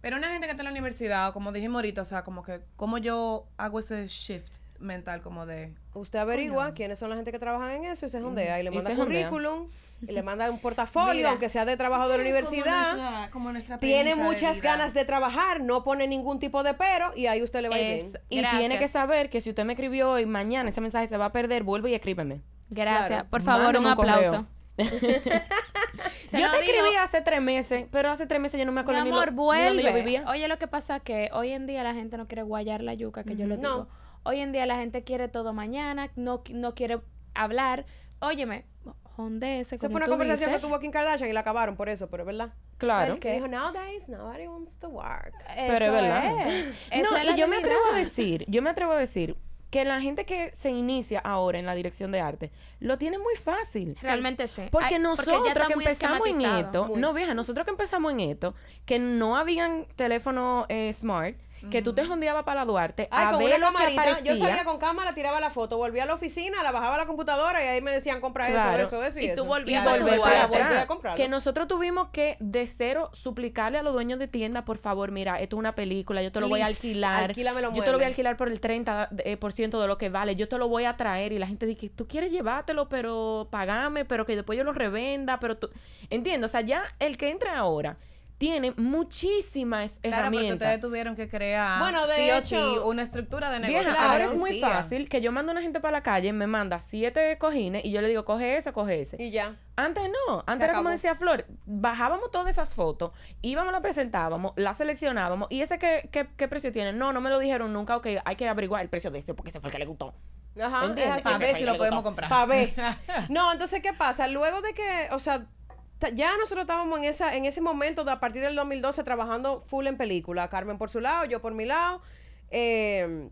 Pero una gente que está en la universidad, o como dijimos ahorita, o sea, como que, ¿cómo yo hago ese shift mental como de... Usted averigua quiénes son la gente que trabajan en eso y se jondea y le Y manda jondea. currículum y le manda un portafolio, Mira. aunque sea de trabajo de la universidad. Tiene muchas ganas de trabajar, no pone ningún tipo de pero y ahí usted le va a ir Es- bien. y Gracias. tiene que saber que si usted me escribió hoy, mañana ese mensaje se va a perder, vuelve y escríbeme. Gracias. Claro. Por favor, un aplauso. Te yo lo te digo, escribí hace tres meses, pero hace tres meses yo no me Mi acuerdo ni, lo- amor, ni dónde yo vuelve. vivía. Oye, lo que pasa es que hoy en día la gente no quiere guayar la yuca, que yo le No. Hoy en día la gente quiere todo mañana, no, qui- no quiere hablar. Óyeme, jondese, Esa como fue una conversación dices. que tuvo Kim Kardashian y la acabaron por eso, pero es verdad. Claro. ¿El Que dijo, nowadays, nobody wants to work. Pero es verdad. es. Esa no, es y yo me atrevo a decir, yo me atrevo a decir que la gente que se inicia ahora en la dirección de arte lo tiene muy fácil. Realmente sí. Porque Ay, nosotros que empezamos en esto, Muy. no vieja, nosotros que empezamos en esto, que no habían teléfono eh, smart, que tú te jondeabas para la Duarte Ay, a con ver una lo que camarita. aparecía. Yo salía con cámara, tiraba la foto, volvía a la oficina, la bajaba a la computadora y ahí me decían, compra Claro. eso, eso, eso y, Y tú volvías a comprarlo. Que nosotros tuvimos que de cero suplicarle a los dueños de tienda, por favor, mira, esto es una película, yo te lo voy a alquilar. yo te lo voy a alquilar por el 30% de, eh, por ciento de lo que vale, yo te lo voy a traer. Y la gente dice, tú quieres llevártelo, pero pagame, pero que después yo lo revenda, pero tú... Entiendo, o sea, ya el que entra ahora tiene muchísimas Claro, porque herramientas. ustedes tuvieron que crear, Bueno, de sí hecho- sí, una estructura de negocio. Vieja, ahora es muy fácil que yo mando a una gente para la calle, me manda siete cojines y yo le digo, coge ese, coge ese. Y ya. Antes no, antes Se era como decía Flor, bajábamos todas esas fotos, íbamos, la presentábamos, la seleccionábamos y ese qué, qué, qué precio tiene, no, no me lo dijeron nunca, ok, hay que averiguar el precio de ese porque ese fue el que le gustó. Ajá, ¿Entiendes? es así. A ver si lo podemos comprar. Pa' ver. No, entonces, ¿qué pasa? Luego de que, o sea, ya nosotros estábamos en esa en ese momento de a partir del 2012 trabajando full en película. Carmen por su lado, yo por mi lado. eh,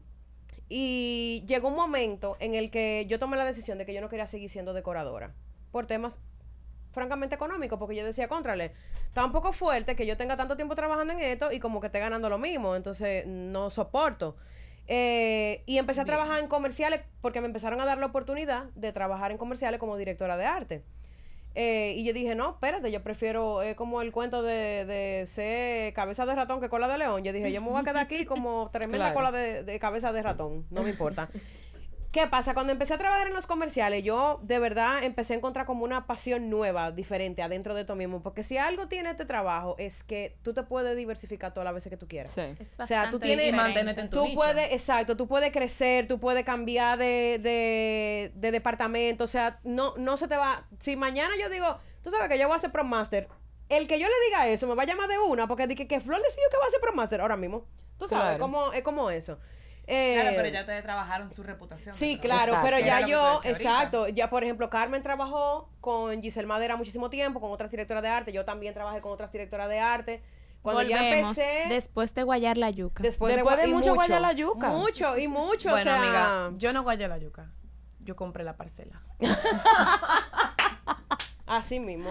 y llegó un momento en el que yo tomé la decisión de que yo no quería seguir siendo decoradora. Por temas francamente económicos, porque yo decía, contrale, está un poco fuerte que yo tenga tanto tiempo trabajando en esto y como que esté ganando lo mismo, entonces no soporto. Eh, y empecé a trabajar en comerciales porque me empezaron a dar la oportunidad de trabajar en comerciales como directora de arte. Eh, y yo dije, no, espérate, yo prefiero, es como el cuento de, de ser cabeza de ratón que cola de león. Yo dije, yo me voy a quedar aquí como tremenda Claro. cola de, de cabeza de ratón, no me importa. ¿Qué pasa? Cuando empecé a trabajar en los comerciales, yo de verdad empecé a encontrar como una pasión nueva, diferente, adentro de tú mismo. Porque si algo tiene este trabajo, es que tú te puedes diversificar todas las veces que tú quieras. Sí. Es O sea, tú tienes- mantenerte en tu Tú nicho. puedes, exacto, tú puedes crecer, tú puedes cambiar de, de, de departamento, o sea, no, no se te va, si mañana yo digo, tú sabes que yo voy a hacer Pro Master, el que yo le diga eso me va a llamar de una, porque dije que Flor decidió que va a hacer Pro Master ahora mismo, tú sabes, Claro. como, es como eso. Eh, Claro, pero ya ustedes trabajaron su reputación. Sí, claro, Exacto. pero ya yo, exacto, ya por ejemplo, Carmen trabajó con Giselle Madera muchísimo tiempo, con otras directoras de arte, yo también trabajé con otras directoras de arte. Cuando ya Volvemos empecé, después de guayar la yuca. después, Después de, de y mucho guayar la yuca. Mucho, y mucho, Bueno, o sea, amiga, yo no guayé la yuca. Yo compré la parcela. Así mismo.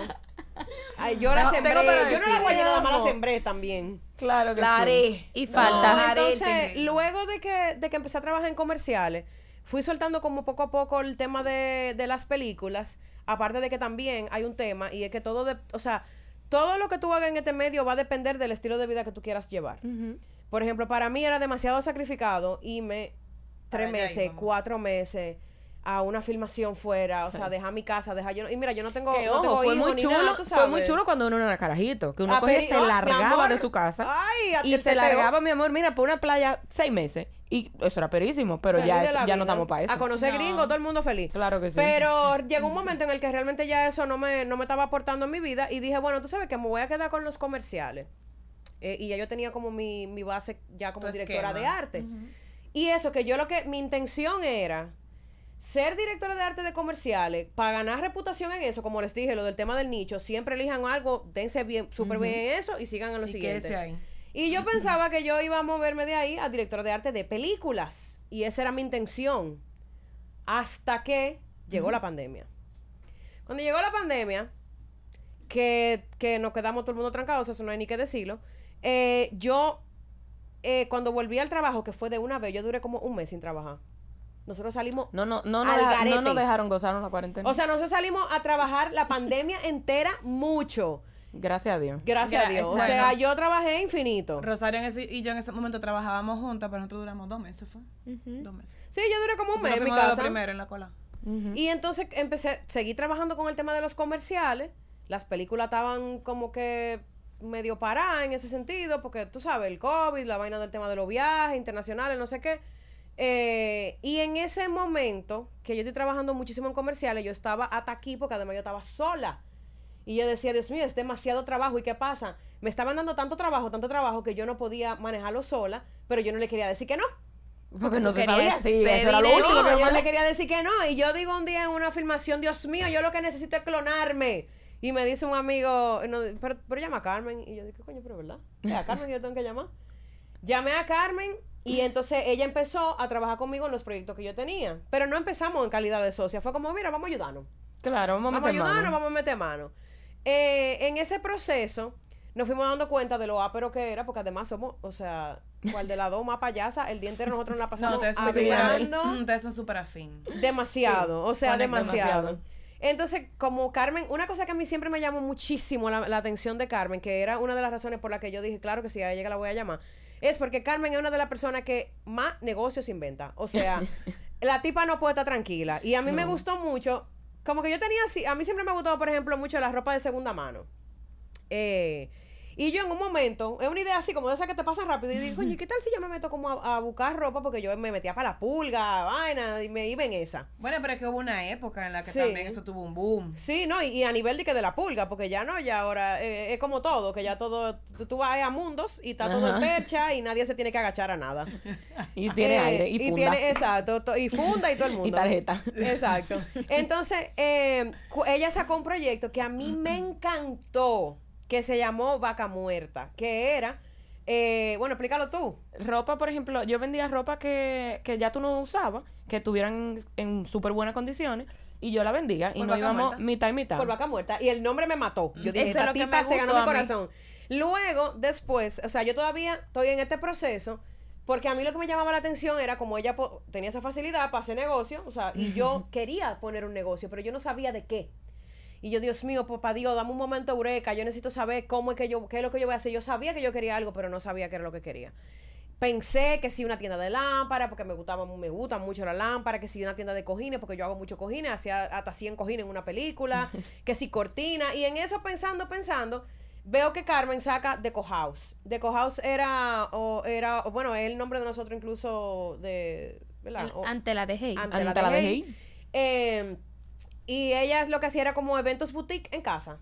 Ay, yo la Tengo- sembré. Yo no la guayé nada más, la sembré también. Claro que La sí. haré. Y No, falta. la haré el Entonces, luego de que, de que empecé a trabajar en comerciales, fui soltando como poco a poco el tema de, de las películas. Aparte de que también hay un tema y es que todo, de, o sea, todo lo que tú hagas en este medio va a depender del estilo de vida que tú quieras llevar. Por ejemplo, para mí era demasiado sacrificado irme tres Para allá meses, cuatro meses a una filmación fuera, o sea, dejar mi casa, dejar yo, y mira, yo no tengo, Que no ojo, tengo fue muy chulo, nada, tú fue muy sabes. chulo cuando uno era carajito, que uno Ah, cogía se largaba de su casa Ay, a y se largaba, mi amor, mira, por una playa seis meses y eso era perísimo, pero Feliz ya, es- ya no estamos para eso. A conocer No. gringos, todo el mundo feliz. Claro que sí. Pero llegó un momento en el que realmente ya eso no me, no me estaba aportando en mi vida y dije, bueno, tú sabes que me voy a quedar con los comerciales. Eh, y ya yo tenía como mi, mi base ya como Tu directora esquema. de arte. Y eso, que yo lo que, mi intención era ser directora de arte de comerciales, para ganar reputación en eso, como les dije, lo del tema del nicho, siempre elijan algo, dense bien, súper bien en eso y sigan en lo Y siguiente. ahí. Y yo pensaba que yo iba a moverme de ahí a directora de arte de películas. Y esa era mi intención. Hasta que llegó la pandemia. Cuando llegó la pandemia, que, que nos quedamos todo el mundo trancados, eso no hay ni que decirlo, eh, yo, eh, cuando volví al trabajo, que fue de una vez, yo duré como un mes sin trabajar. Nosotros salimos No, no, no, no, Al deja- no garete. nos dejaron gozarnos la cuarentena. O sea, nosotros salimos a trabajar la pandemia entera mucho. Gracias a Dios. Gracias a Dios. O sea, yo trabajé infinito. Rosario en ese- y yo en ese momento trabajábamos juntas, pero nosotros duramos dos meses, ¿fue? Dos meses. Sí, yo duré como un mes Nosotros en mi casa. primeros en la cola. Y entonces empecé, seguí trabajando con el tema de los comerciales. Las películas estaban como que medio paradas en ese sentido, porque tú sabes, el COVID, la vaina del tema de los viajes internacionales, no sé qué. Eh, y en ese momento, que yo estoy trabajando muchísimo en comerciales, yo estaba hasta aquí porque además yo estaba sola. Y yo decía, Dios mío, es demasiado trabajo. ¿Y qué pasa? Me estaban dando tanto trabajo, tanto trabajo, que yo no podía manejarlo sola, pero yo no le quería decir que no. Porque no se sabía. Sí, hacer eso era lo único No, yo yo le quería decir que no. Y yo digo un día en una filmación, Dios mío, yo lo que necesito es clonarme. Y me dice un amigo, no, pero, pero llama a Carmen. Y yo digo, ¿qué coño, pero verdad? Es a Carmen que yo tengo que llamar. Llamé a Carmen y entonces ella empezó a trabajar conmigo en los proyectos que yo tenía. Pero no empezamos en calidad de socia. Fue como, mira, vamos a ayudarnos. Claro, vamos, Vamos a meter mano. ayudarnos, vamos a meter mano. Eh, en ese proceso nos fuimos dando cuenta de lo ápero que era, porque además somos, o sea, cual de las dos más payasa, el día entero nosotros nos la No, pasamos ustedes son súper hablando ustedes son súper afín. demasiado, o sea, demasiado. demasiado. Entonces, como Carmen, una cosa que a mí siempre me llamó muchísimo la, la atención de Carmen, que era una de las razones por las que yo dije, claro que si a ella la voy a llamar, es porque Carmen es una de las personas que más negocios inventa. O sea, la tipa no puede estar tranquila. Y a mí me gustó mucho, como que yo tenía así, a mí siempre me ha gustado, por ejemplo, mucho la ropa de segunda mano. Eh, y yo en un momento, es una idea así como de esa que te pasa rápido, y digo, coño, ¿y ¿qué tal si yo me meto como a, a buscar ropa? Porque yo me metía para la pulga, vaina, y me iba en esa. Bueno, pero es que hubo una época en la que Sí. también eso tuvo un boom. Sí, no, y, y a nivel de que de la pulga, porque ya no, ya ahora eh, es como todo, que ya todo, tú, tú vas a mundos y está todo en percha y nadie se tiene que agachar a nada. Y tiene Eh, aire y, funda. tiene, exacto, to- y funda y todo el mundo. Y tarjeta. Exacto. Entonces, eh, ella sacó un proyecto que a mí me encantó, que se llamó Vaca Muerta, que era, eh, bueno, explícalo tú. Ropa, por ejemplo, yo vendía ropa que, que ya tú no usabas, que estuvieran en súper buenas condiciones, y yo la vendía, y nos íbamos muerta. mitad y mitad. por vaca muerta y el nombre me mató. Yo dije, Eso es esta tipa me se ganó mi corazón. Luego, después, o sea, yo todavía estoy en este proceso porque a mí lo que me llamaba la atención era como ella tenía esa facilidad para hacer negocio, o sea, y yo quería poner un negocio, pero yo no sabía de qué. Y yo, Dios mío, papá Dios, dame un momento eureka, yo necesito saber cómo es que yo, qué es lo que yo voy a hacer. Yo sabía que yo quería algo, pero no sabía qué era lo que quería. Pensé que sí una tienda de lámparas, porque me gustaba, me gustan mucho las lámparas, que sí una tienda de cojines, porque yo hago mucho cojines, hacía hasta 100 cojines en una película, que sí cortina, y en eso pensando, pensando, veo que Carmen saca Deco House. Deco House era, o era, o bueno, es el nombre de nosotros incluso de, ¿verdad? El- O- ante la de Hey. ante Ante la la de de Hey. Hey. Eh, y ella lo que hacía era como eventos boutique en casa.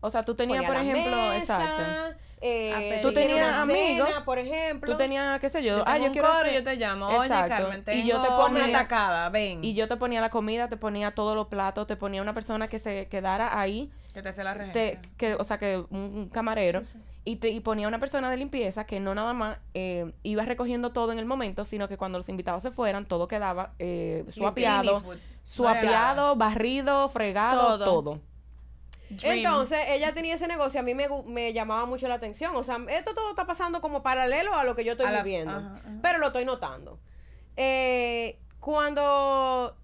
O sea, tú tenías, Ponía por ejemplo, mesa, exacto. Eh, Tú tenía tenías una amigos, cena, por ejemplo. Tú tenías, qué sé yo, Yo ah, yo un quiero coro hacer- yo te llamo. Oye, Exacto. Carmen, tengo Y yo te una ponía- atacada, ven. Y yo te ponía la comida, te ponía todos los platos, te ponía una persona que se quedara ahí, que te hace la te, regencia. que, o sea, que un, un camarero, Y, te, y ponía una persona de limpieza que no nada más eh, iba recogiendo todo en el momento, sino que cuando los invitados se fueran, todo quedaba eh, suapiado, suapiado, barrido, fregado, Todo. todo. Dream. Entonces, ella tenía ese negocio, a mí me, me llamaba mucho la atención. O sea, esto todo está pasando como paralelo a lo que yo estoy la- viviendo. ajá, ajá. Pero lo estoy notando. Eh, cuando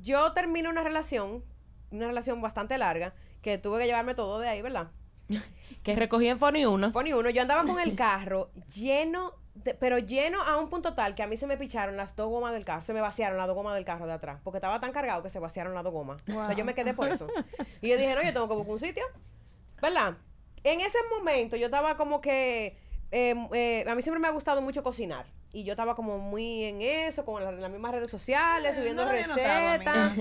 yo termino una relación, una relación bastante larga, que tuve que llevarme todo de ahí, ¿verdad? Que recogí en Fony 1. Pone uno, yo andaba con el carro lleno, de- pero lleno a un punto tal que a mí se me picharon las dos gomas del carro, se me vaciaron las dos gomas del carro de atrás, porque estaba tan cargado que se vaciaron las dos gomas. O sea, yo me quedé por eso. Y yo dije, no, yo tengo que buscar un sitio, ¿verdad? En ese momento yo estaba como que, eh, eh, a mí siempre me ha gustado mucho cocinar. Y yo estaba como muy en eso, con las, las mismas redes sociales, subiendo no recetas,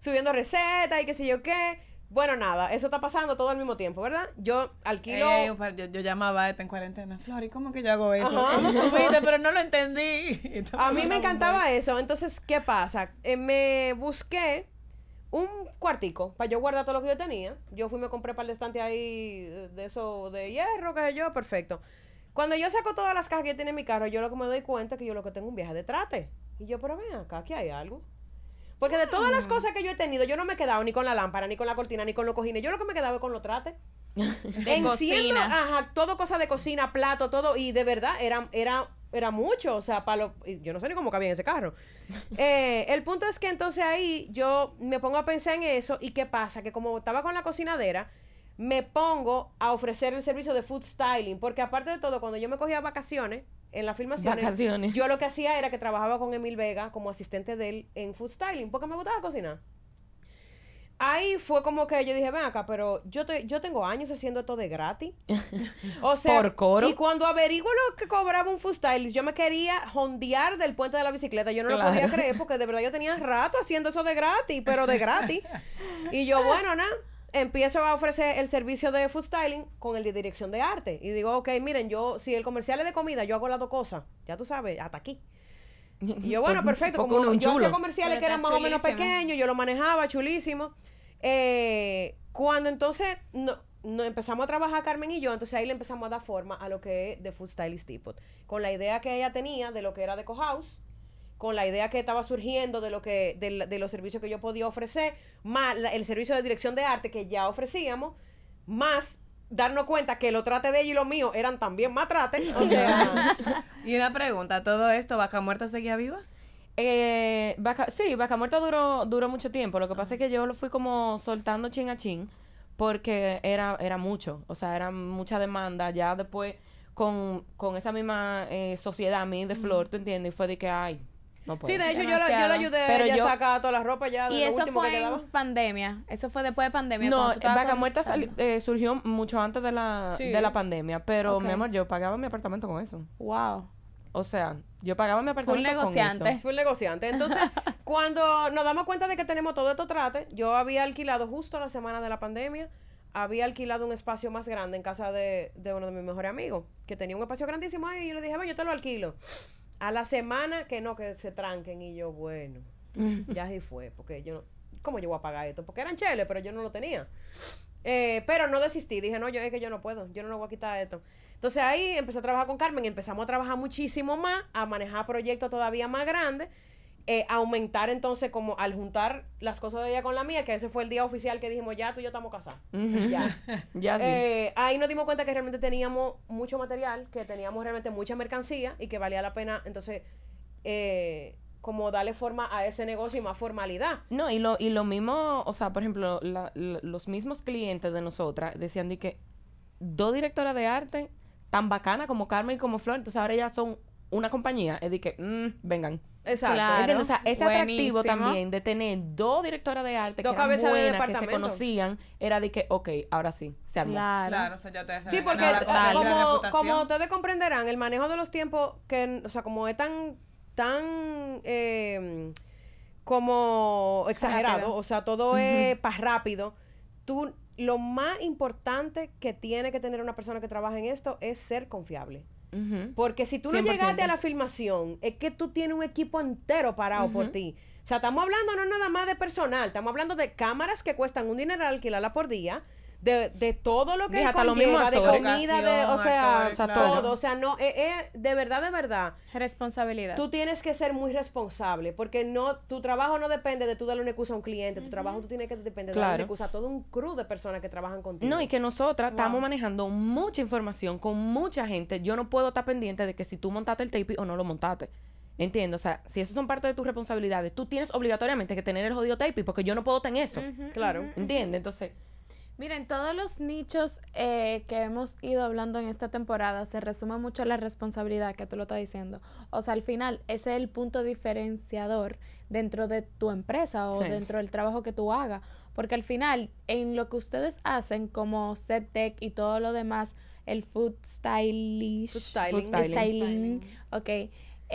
subiendo recetas y qué sé yo qué. Bueno, nada, eso está pasando todo al mismo tiempo, ¿verdad? Yo alquilo... Ey, ey, yo, yo llamaba a esta en cuarentena. Flori, ¿cómo que yo hago eso? Ajá. ¿Cómo subiste? Pero no lo entendí. A mí me encantaba eso. Entonces, ¿qué pasa? Eh, me busqué un cuartico para yo guardar todo lo que yo tenía. Yo fui y me compré para el estante ahí eh, de eso de hierro, qué sé yo, perfecto. Cuando yo saco todas las cajas que yo tenía en mi carro, yo lo que me doy cuenta es que yo lo que tengo es un viaje de trate. Y yo, pero ven acá, aquí hay algo. Porque de todas las cosas que yo he tenido, yo no me he quedado ni con la lámpara, ni con la cortina, ni con los cojines. Yo lo que me he quedado es con los trates. De Enciendo, cocina. ajá, todo cosa de cocina, plato, todo. Y de verdad, era, era, era mucho. O sea, para lo, yo no sé ni cómo cabía en ese carro. Eh, el punto es que entonces ahí yo me pongo a pensar en eso. ¿Y qué pasa? Que como estaba con la cocinadera, me pongo a ofrecer el servicio de food styling. Porque aparte de todo, cuando yo me cogía vacaciones en las filmaciones, Vacaciones. yo lo que hacía era que trabajaba con Emil Vega como asistente de él en food styling. Porque me gustaba cocinar. Ahí fue como que yo dije, ven acá, pero yo, te, yo tengo años haciendo esto de gratis. O sea, Por coro. y cuando averiguo lo que cobraba un food stylist, yo me quería jondear del puente de la bicicleta. Yo no lo podía creer porque de verdad yo tenía rato haciendo eso de gratis, pero de gratis. y yo, bueno, nada, empiezo a ofrecer el servicio de food styling con el de dirección de arte. Y digo, ok, miren, yo, si el comercial es de comida, yo hago las dos cosas. Ya tú sabes, hasta aquí. Y yo, bueno, perfecto. Como un yo hacía comerciales Pero que eran más o menos pequeños, yo lo manejaba chulísimo. Eh, cuando entonces no, no empezamos a trabajar Carmen y yo, entonces ahí le empezamos a dar forma a lo que es The Food Stylist Depot. Con la idea que ella tenía de lo que era Deco House, con la idea que estaba surgiendo de lo que de, de los servicios que yo podía ofrecer, más la- el servicio de dirección de arte que ya ofrecíamos, más darnos cuenta que lo trate de ella y lo mío eran también más trate. O sea, Y una pregunta, ¿todo esto, Vaca Muerta seguía viva? Eh, Vaca, sí, Vaca Muerta duró, duró mucho tiempo. Lo que pasa es que yo lo fui como soltando chin a chin porque era, era mucho. O sea, era mucha demanda. Ya después, con, con esa misma eh, sociedad a mí de flor, ¿tú entiendes? Y fue de que, ay, no puedo. sí, de hecho yo, la- yo le Demasiado. ayudé Pero ella yo- a sacar toda la ropa ya de Y lo eso último que fue quedaba. en pandemia. Eso fue después de pandemia. No, Vaca con- Muerta sali- eh, surgió mucho antes de la, Sí. de la pandemia. Pero, mi amor, yo pagaba mi apartamento con eso. Wow. O sea, yo pagaba mi apartamento con negociante. eso. Fue el negociante. Entonces, cuando nos damos cuenta de que tenemos todo esto trate, yo había alquilado justo la semana de la pandemia, había alquilado un espacio más grande en casa de, de uno de mis mejores amigos, que tenía un espacio grandísimo ahí, y yo le dije, "Ven, yo te lo alquilo. A la semana que no, que se tranquen, y yo, bueno, ya así fue, porque yo, no- ¿cómo yo voy a pagar esto? Porque eran cheles, pero yo no lo tenía. Eh, pero no desistí, dije, no, yo es que yo no puedo, yo no lo voy a quitar esto. Entonces ahí empecé a trabajar con Carmen, empezamos a trabajar muchísimo más, a manejar proyectos todavía más grandes, eh, aumentar entonces como al juntar las cosas de ella con la mía, que ese fue el día oficial que dijimos, ya tú y yo estamos casados. Ya. Ya sí. Eh, ahí nos dimos cuenta que realmente teníamos mucho material, que teníamos realmente mucha mercancía y que valía la pena entonces eh, como darle forma a ese negocio y más formalidad. No, y lo, y lo mismo, o sea, por ejemplo, la- la- los mismos clientes de nosotras decían de que dos directoras de arte tan bacanas como Carmen y como Flor, entonces ahora ellas son una compañía, es de que, mm, vengan. Exacto. Claro. ¿Entiendes? O sea, ese atractivo también de tener dos directoras de arte Dos que eran de que se conocían, era de que, ok, ahora sí, se armó. Claro. Claro, o sea, ya te Sí, porque la, confianza y la como, como ustedes comprenderán, el manejo de los tiempos, que, o sea, como es tan, tan, eh, como exagerado, Rápido. o sea, todo es para rápido, tú, lo más importante que tiene que tener una persona que trabaja en esto es ser confiable. Porque si tú no 100%. llegaste a la filmación, es que tú tienes un equipo entero parado por ti. O sea, estamos hablando no nada más de personal, estamos hablando de cámaras que cuestan un dinero alquilarla por día, de, de todo lo que Mija, hasta conlleva, de comida, de, o sea, claro. todo. O sea, no, eh, eh, de verdad, de verdad. Responsabilidad. Tú tienes que ser muy responsable, porque no, tu trabajo no depende de tú darle una excusa a un cliente, tu trabajo tú tienes que depender de darle una excusa a todo un crew de personas que trabajan contigo. No, y que nosotras estamos manejando mucha información con mucha gente. Yo no puedo estar pendiente de que si tú montaste el tape o no lo montaste. Entiendo, o sea, si eso son parte de tus responsabilidades, tú tienes obligatoriamente que tener el jodido tape porque yo no puedo tener eso. Claro. ¿Entiendes? Entonces, Miren, todos los nichos eh, que hemos ido hablando en esta temporada se resume mucho a la responsabilidad que tú lo estás diciendo. O sea, al final, ese es el punto diferenciador dentro de tu empresa o Sí. dentro del trabajo que tú hagas. Porque al final, en lo que ustedes hacen como set tech y todo lo demás, el food stylish, Food styling. Food styling. styling, ok.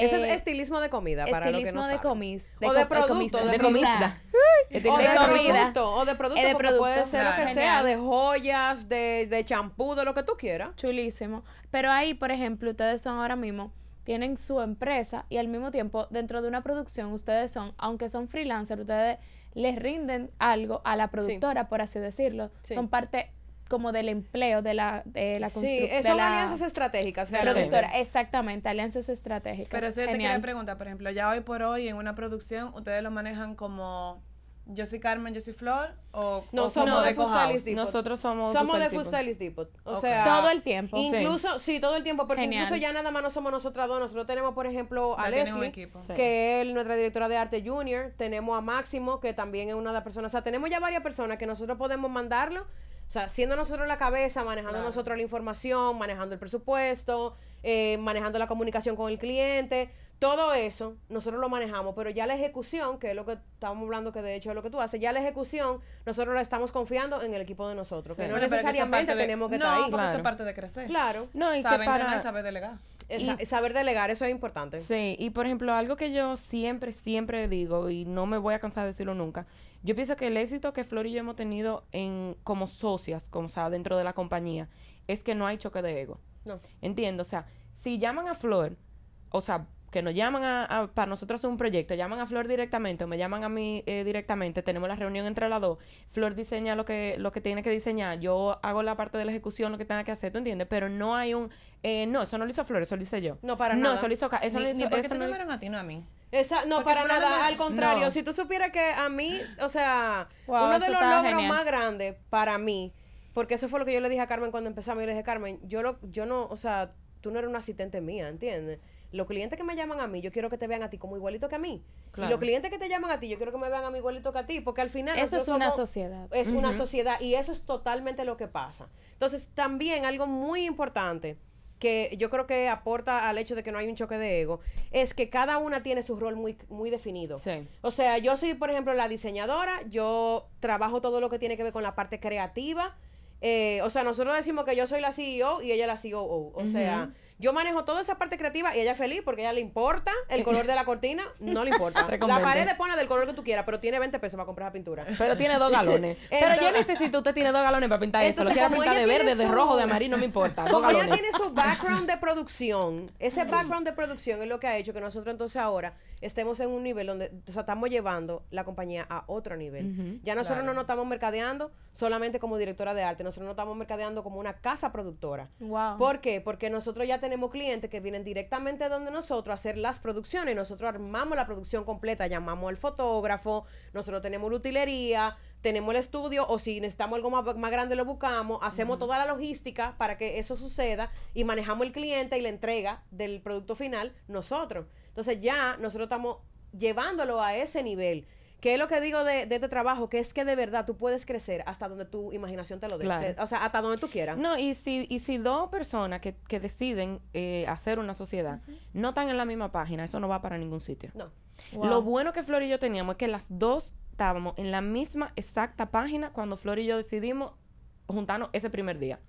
Ese eh, es estilismo de comida, para lo que no de comis. O de producto, comida. de de comida. O De de, comida. producto, o de producto, Eh, de porque producto. puede ser lo que sea, de joyas, de, de champú, de lo que tú quieras. Chulísimo. Pero ahí, por ejemplo, ustedes son ahora mismo, tienen su empresa y al mismo tiempo, dentro de una producción, ustedes son, aunque son freelancers, ustedes les rinden algo a la productora, por así decirlo. Sí. Son parte como del empleo de la de la Sí, constru- eh, de son la alianzas estratégicas, realmente. productora, exactamente, alianzas estratégicas. Pero eso yo te quería preguntar, por ejemplo, ya hoy por hoy en una producción, ¿ustedes lo manejan como yo soy Carmen, yo soy Flor? ¿O No, o somos de? Stylist Depot. Nosotros somos Somos de Food Depot. O sea, Todo el tiempo. Incluso, sí. todo el tiempo, porque Genial. incluso ya nada más no somos nosotras dos. Nosotros tenemos, por ejemplo, a Leslie, equipo. Sí. que es nuestra directora de arte junior. Tenemos a Máximo, que también es una de las personas. O sea, tenemos ya varias personas que nosotros podemos mandarlo. O sea, siendo nosotros la cabeza, manejando Claro. nosotros la información, manejando el presupuesto, eh, manejando la comunicación con el cliente. Todo eso nosotros lo manejamos, pero ya la ejecución, que es lo que estábamos hablando, que de hecho es lo que tú haces, ya la ejecución nosotros la estamos confiando en el equipo de nosotros, Sí. que no que necesariamente de- tenemos que no, estar ahí. porque eso Claro. es parte de crecer. Claro. No, y que Sabe entrenar para... y sabe delegar. Esa- saber delegar, eso es importante. Sí, y por ejemplo, algo que yo siempre, siempre digo, y no me voy a cansar de decirlo nunca, yo pienso que el éxito que Flor y yo hemos tenido en como socias, como o sea, dentro de la compañía, es que no hay choque de ego. No. Entiendo, o sea, si llaman a Flor, o sea, que nos llaman a, a- para nosotros hacer un proyecto, llaman a Flor directamente o me llaman a mí eh, directamente, tenemos la reunión entre las dos, Flor diseña lo que, lo que tiene que diseñar, yo hago la parte de la ejecución, lo que tenga que hacer, ¿tú entiendes? Pero no hay un, eh, no, eso no lo hizo Flor, eso lo hice yo. No, para no, nada. eso lo hizo, eso Ni, lo ni hizo, porque eso te no llamaron a ti, no a mí. Esa, no, Porque para nada, al contrario. No. Si tú supieras que a mí, o sea, Wow, uno de los logros genial. más grandes para mí, porque eso fue lo que yo le dije a Carmen cuando empezamos, yo le dije, Carmen, yo, lo, yo no, o sea, tú no eres una asistente mía, ¿entiendes? Los clientes que me llaman a mí, yo quiero que te vean a ti como igualito que a mí. Y los clientes que te llaman a ti, yo quiero que me vean a mí igualito que a ti, porque al final... Eso es una somos- sociedad. Es una sociedad y eso es totalmente lo que pasa. Entonces, también algo muy importante que yo creo que aporta al hecho de que no hay un choque de ego, es que cada una tiene su rol muy, muy definido. Sí. O sea, yo soy, por ejemplo, la diseñadora, yo trabajo todo lo que tiene que ver con la parte creativa. Eh, o sea, nosotros decimos que yo soy la CEO y ella la COO. O sea, yo manejo toda esa parte creativa y ella es feliz porque a ella le importa el color de la cortina, no le importa. La 20. pared pone del color que tú quieras, pero tiene 20 pesos para comprar la pintura. Pero tiene dos galones. Pero yo Entonces- necesito, usted tiene dos galones para pintar eso. Lo Entonces, como pintar de verde, de rojo, de amarillo, no me importa. Dos ella tiene su background de producción, ese background de producción es lo que ha hecho que nosotros entonces ahora estemos en un nivel donde o sea, estamos llevando la compañía a otro nivel. Ya nosotros no nos estamos mercadeando solamente como directora de arte, nosotros nos estamos mercadeando como una casa productora. Wow. ¿Por qué? Porque nosotros ya tenemos clientes que vienen directamente donde nosotros a hacer las producciones. Nosotros armamos la producción completa, llamamos al fotógrafo, nosotros tenemos la utilería, tenemos el estudio, o si necesitamos algo más, más grande lo buscamos, hacemos toda la logística para que eso suceda y manejamos el cliente y la entrega del producto final nosotros. Entonces ya nosotros estamos llevándolo a ese nivel. ¿Qué es lo que digo de, de este trabajo? Que es que de verdad tú puedes crecer hasta donde tu imaginación te lo dé. Claro. O sea, hasta donde tú quieras. No, y si, y si dos personas que, que deciden eh, hacer una sociedad no están en la misma página, eso no va para ningún sitio. No. Wow. Lo bueno que Flor y yo teníamos es que las dos estábamos en la misma exacta página cuando Flor y yo decidimos juntarnos ese primer día.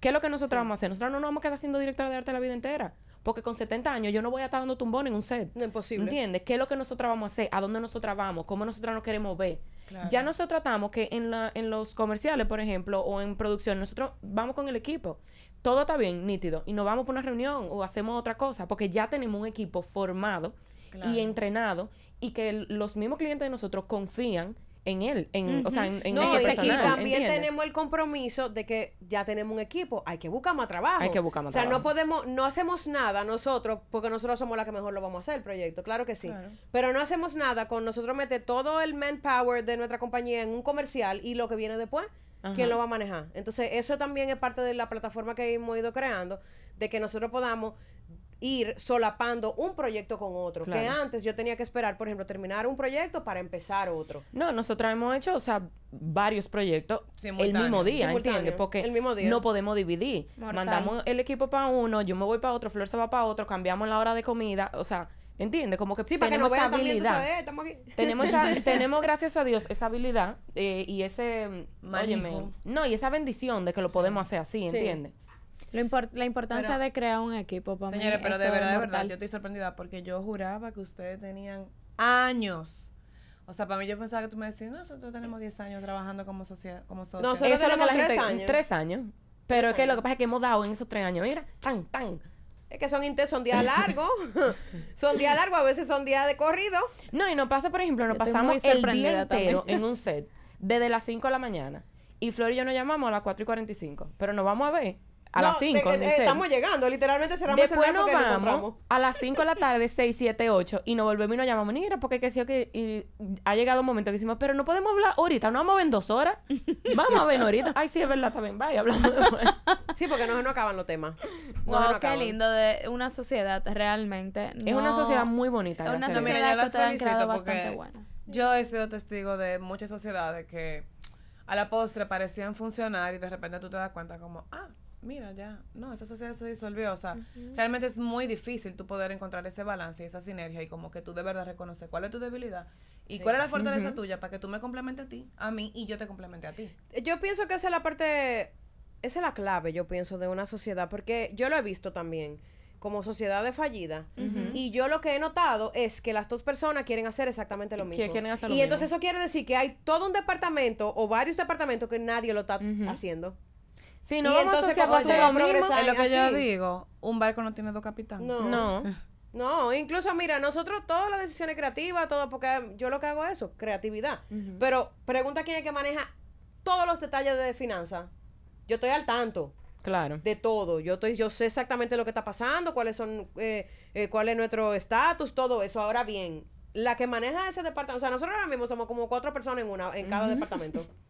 ¿Qué es lo que nosotros vamos a hacer? Nosotros no nos vamos a quedar siendo directora de arte la vida entera. Porque con 70 años yo no voy a estar dando tumbón en un set. No, imposible. ¿Entiendes? ¿Qué es lo que nosotros vamos a hacer? ¿A dónde nosotros vamos? ¿Cómo nosotros nos queremos ver? Claro. Ya nosotros tratamos que en, la, en los comerciales, por ejemplo, o en producción, nosotros vamos con el equipo. Todo está bien, nítido. Y nos vamos por una reunión o hacemos otra cosa. Porque ya tenemos un equipo formado Claro. y entrenado. Y que el- los mismos clientes de nosotros confían en él. En, O sea, en, en No, ese y personal, también ¿entiendes? tenemos el compromiso de que ya tenemos un equipo, hay que buscar más trabajo. Hay que buscar más O sea, no trabajo. podemos, no hacemos nada nosotros, porque nosotros somos la que mejor lo vamos a hacer el proyecto, claro que sí. Claro. Pero no hacemos nada con nosotros meter todo el manpower de nuestra compañía en un comercial y lo que viene después, ¿quién Ajá. lo va a manejar? Entonces, eso también es parte de la plataforma que hemos ido creando, de que nosotros podamos ir solapando un proyecto con otro. Que antes yo tenía que esperar, por ejemplo, terminar un proyecto para empezar otro. No, nosotros hemos hecho, o sea, varios proyectos el mismo día, Simultáneo, ¿entiendes? Porque el mismo día. no podemos dividir. Mortal. Mandamos el equipo para uno, yo me voy para otro, Flor se va para otro, cambiamos la hora de comida, o sea, ¿entiendes? Como que Sí, para que nos tenemos esa también, tú habilidad. sabes, estamos aquí. Tenemos, esa, tenemos, gracias a Dios, esa habilidad eh, y ese, óyeme, no, y esa bendición de que lo podemos hacer así, Sí. Lo impor- la importancia Pero- de crear un equipo para mí, Señores, pero de verdad, de verdad, yo estoy sorprendida porque yo juraba que ustedes tenían años. O sea, para mí yo pensaba que tú me decías, nosotros tenemos 10 años trabajando como sociedad, como socios. Nosotros Eso es lo que la tenemos gente... tres años. Tres años. Pero es que años. lo que pasa es que hemos dado en esos tres años, mira, tan, tan. Es que son intensos, son días largos. son días largos, a veces son días de corrido. No, y nos pasa, por ejemplo, nos pasamos el día entero en un set, desde las 5 de la mañana. Y Flor y yo nos llamamos a las 4 y 45. Pero nos vamos a ver a No, las te- 5. eh, estamos llegando, literalmente cerramos el Después celular nos porque nos vamos a las 5 de la tarde, 6, 7, 8, y nos volvemos y nos llamamos. Mira, porque que sí o que. Y ha llegado un momento que decimos, pero no podemos hablar ahorita, no vamos a ver en dos horas. Vamos a ver ahorita. Ay, sí, es verdad, también. Vaya, hablamos después. Sí, porque no, no acaban los temas. No, Wow, no qué acaban. lindo de una sociedad realmente. Es una sociedad muy bonita. Es una mira, sociedad yo las han creado porque bastante buena. Yo he sido testigo de muchas sociedades que a la postre parecían funcionar y de repente tú te das cuenta como, ah, mira, ya, no, esa sociedad se disolvió. O sea, realmente es muy difícil tú poder encontrar ese balance y esa sinergia y como que tú de verdad reconoces cuál es tu debilidad y cuál es la fortaleza tuya para que tú me complementes a ti, a mí y yo te complemente a ti. Yo pienso que esa es la parte, esa es la clave, yo pienso, de una sociedad, porque yo lo he visto también como sociedades fallidas. Y yo lo que he notado es que las dos personas quieren hacer exactamente lo mismo. quieren hacer lo y entonces mismo. eso quiere decir que hay todo un departamento o varios departamentos que nadie lo está haciendo. Si no Y vamos entonces, ¿cómo se va a progresar? Es lo que yo así. digo, un barco no tiene dos capitanes. No. No. No, incluso mira, nosotros todas las decisiones creativas, todo, porque yo lo que hago es eso, creatividad. Pero pregunta quién es que maneja todos los detalles de finanzas. Yo estoy al tanto Claro. de todo. Yo estoy, yo sé exactamente lo que está pasando, cuáles son, eh, eh, cuál es nuestro estatus, todo eso. Ahora bien, la que maneja ese departamento, o sea, nosotros ahora mismo somos como cuatro personas en una, en cada departamento.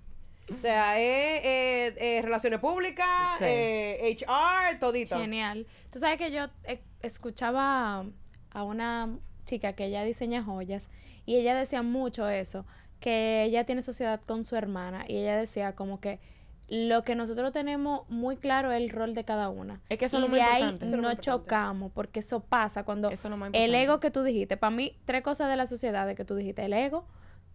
O sea, es eh, eh, relaciones públicas, Sí. eh, HR, todito. Genial. Tú sabes que yo eh, escuchaba a una chica que ella diseña joyas y ella decía mucho eso, que ella tiene sociedad con su hermana y ella decía como que lo que nosotros tenemos muy claro es el rol de cada una. Es que eso y es lo más de ahí importante. No más importante. chocamos porque eso pasa cuando Eso es lo más el ego que tú dijiste, para mí tres cosas de la sociedad de que tú dijiste, el ego,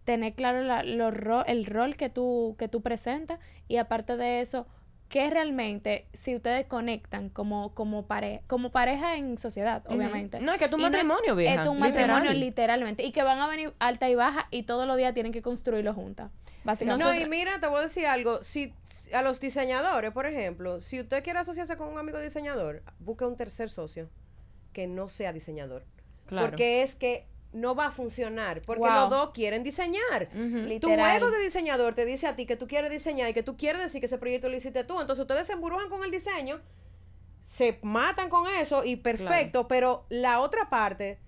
tener claro la- los ro- el rol que tú, que tú presentas y aparte de eso, que realmente si ustedes conectan como, como, pare- como pareja en sociedad, obviamente. No, es que es un Y matrimonio, vieja. Es un Literal. matrimonio literalmente. Y que van a venir alta y baja y todos los días tienen que construirlo juntas. Básicamente. No, y mira, te voy a decir algo. Si si- a los diseñadores, por ejemplo, si usted quiere asociarse con un amigo diseñador, busque un tercer socio que no sea diseñador. Claro. Porque es que no va a funcionar. Porque Wow. los dos quieren diseñar. Tu ego de diseñador te dice a ti que tú quieres diseñar y que tú quieres decir que ese proyecto lo hiciste tú. Entonces ustedes se embrujan con el diseño, se matan con eso y perfecto, pero la otra parte,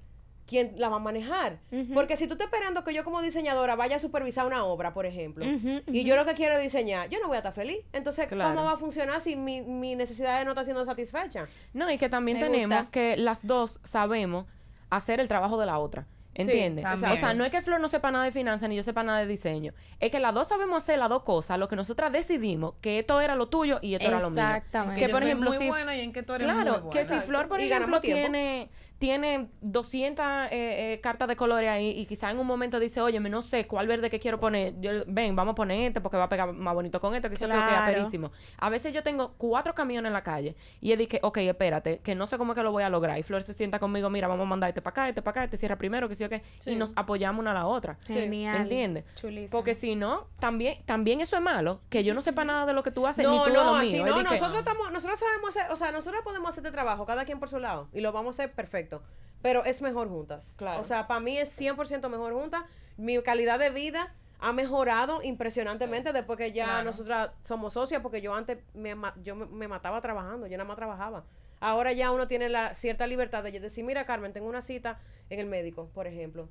¿quién la va a manejar? Porque si tú estás esperando que yo como diseñadora vaya a supervisar una obra, por ejemplo, y yo lo que quiero diseñar, yo no voy a estar feliz. Entonces, Claro. ¿cómo va a funcionar si mi, mi necesidad no está siendo satisfecha? No, y que también Me tenemos gusta. que las dos sabemos hacer el trabajo de la otra. ¿Entiendes? o sea, no es que Flor no sepa nada de finanzas ni yo sepa nada de diseño. Es que las dos sabemos hacer las dos cosas. Lo que nosotras decidimos que esto era lo tuyo y esto era lo mío. Exactamente. Que yo por soy ejemplo, muy si buena y en que tú eres Claro, muy que si Flor, por Y ejemplo, tiene, tiene 200 eh, eh, cartas de colores ahí y quizá en un momento dice, oye, no sé cuál verde que quiero poner. Yo, ven, vamos a poner este porque va a pegar más bonito con esto, que eso Claro. aperísimo. A veces yo tengo cuatro camiones en la calle y yo dije, ok, espérate, que no sé cómo es que lo voy a lograr. Y Flor se sienta conmigo, mira, vamos a mandar este para acá, este para acá, este cierra primero, que sí o qué. Y nos apoyamos una a la otra. Genial. ¿Entiendes? Chulísimo. Porque si no, también, también eso es malo, que yo no sepa nada de lo que tú haces, ni No, de no, lo mío. No. Nosotros, estamos, nosotros sabemos hacer, o sea, nosotros podemos hacer este trabajo, cada quien por su lado, y lo vamos a hacer perfecto. Pero es mejor juntas. Claro. O sea, para mí es 100% mejor juntas. Mi calidad de vida ha mejorado impresionantemente después que ya Claro. nosotras somos socias, porque yo antes me, yo me, mataba trabajando, yo nada más trabajaba. Ahora ya uno tiene la cierta libertad de decir, mira Carmen, tengo una cita en el médico, por ejemplo.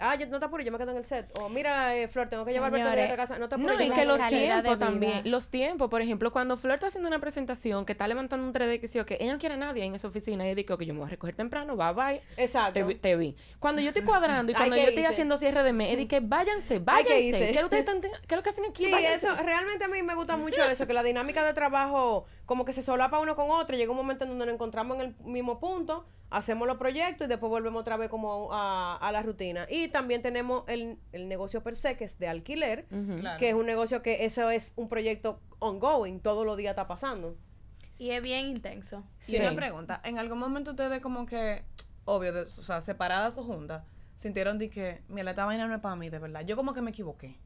Ah, yo, no te apures, yo me quedo en el set. O mira, eh, Flor, tengo que llevar Señores, a casa. No te apures, No, y que los tiempos también, los tiempos, por ejemplo, cuando Flor está haciendo una presentación que está levantando un 3D que sí o que ella no quiere a nadie en esa oficina y dice que yo me voy a recoger temprano, bye bye, Exacto. te, vi- te vi. Cuando yo estoy cuadrando y cuando ¿qué yo estoy hice? haciendo cierre de mes, es de que váyanse, Ay, ¿qué váyanse. ¿Qué es lo que ustedes están- qué es lo que hacen aquí? Sí, Váyanse. eso, realmente a mí me gusta mucho eso, que la dinámica de trabajo como que se solapa uno con otro, llega un momento en donde nos encontramos en el mismo punto, hacemos los proyectos y después volvemos otra vez como a, a la rutina. Y también tenemos el, el negocio per se, que es de alquiler. Claro. que es un negocio que eso es un proyecto ongoing, todos los días está pasando. Y es bien intenso. Y una Sí. pregunta, ¿en algún momento ustedes como que, obvio, de- o sea, separadas o juntas, sintieron de que, mira, esta vaina no es para mí, de verdad? Yo como que me equivoqué.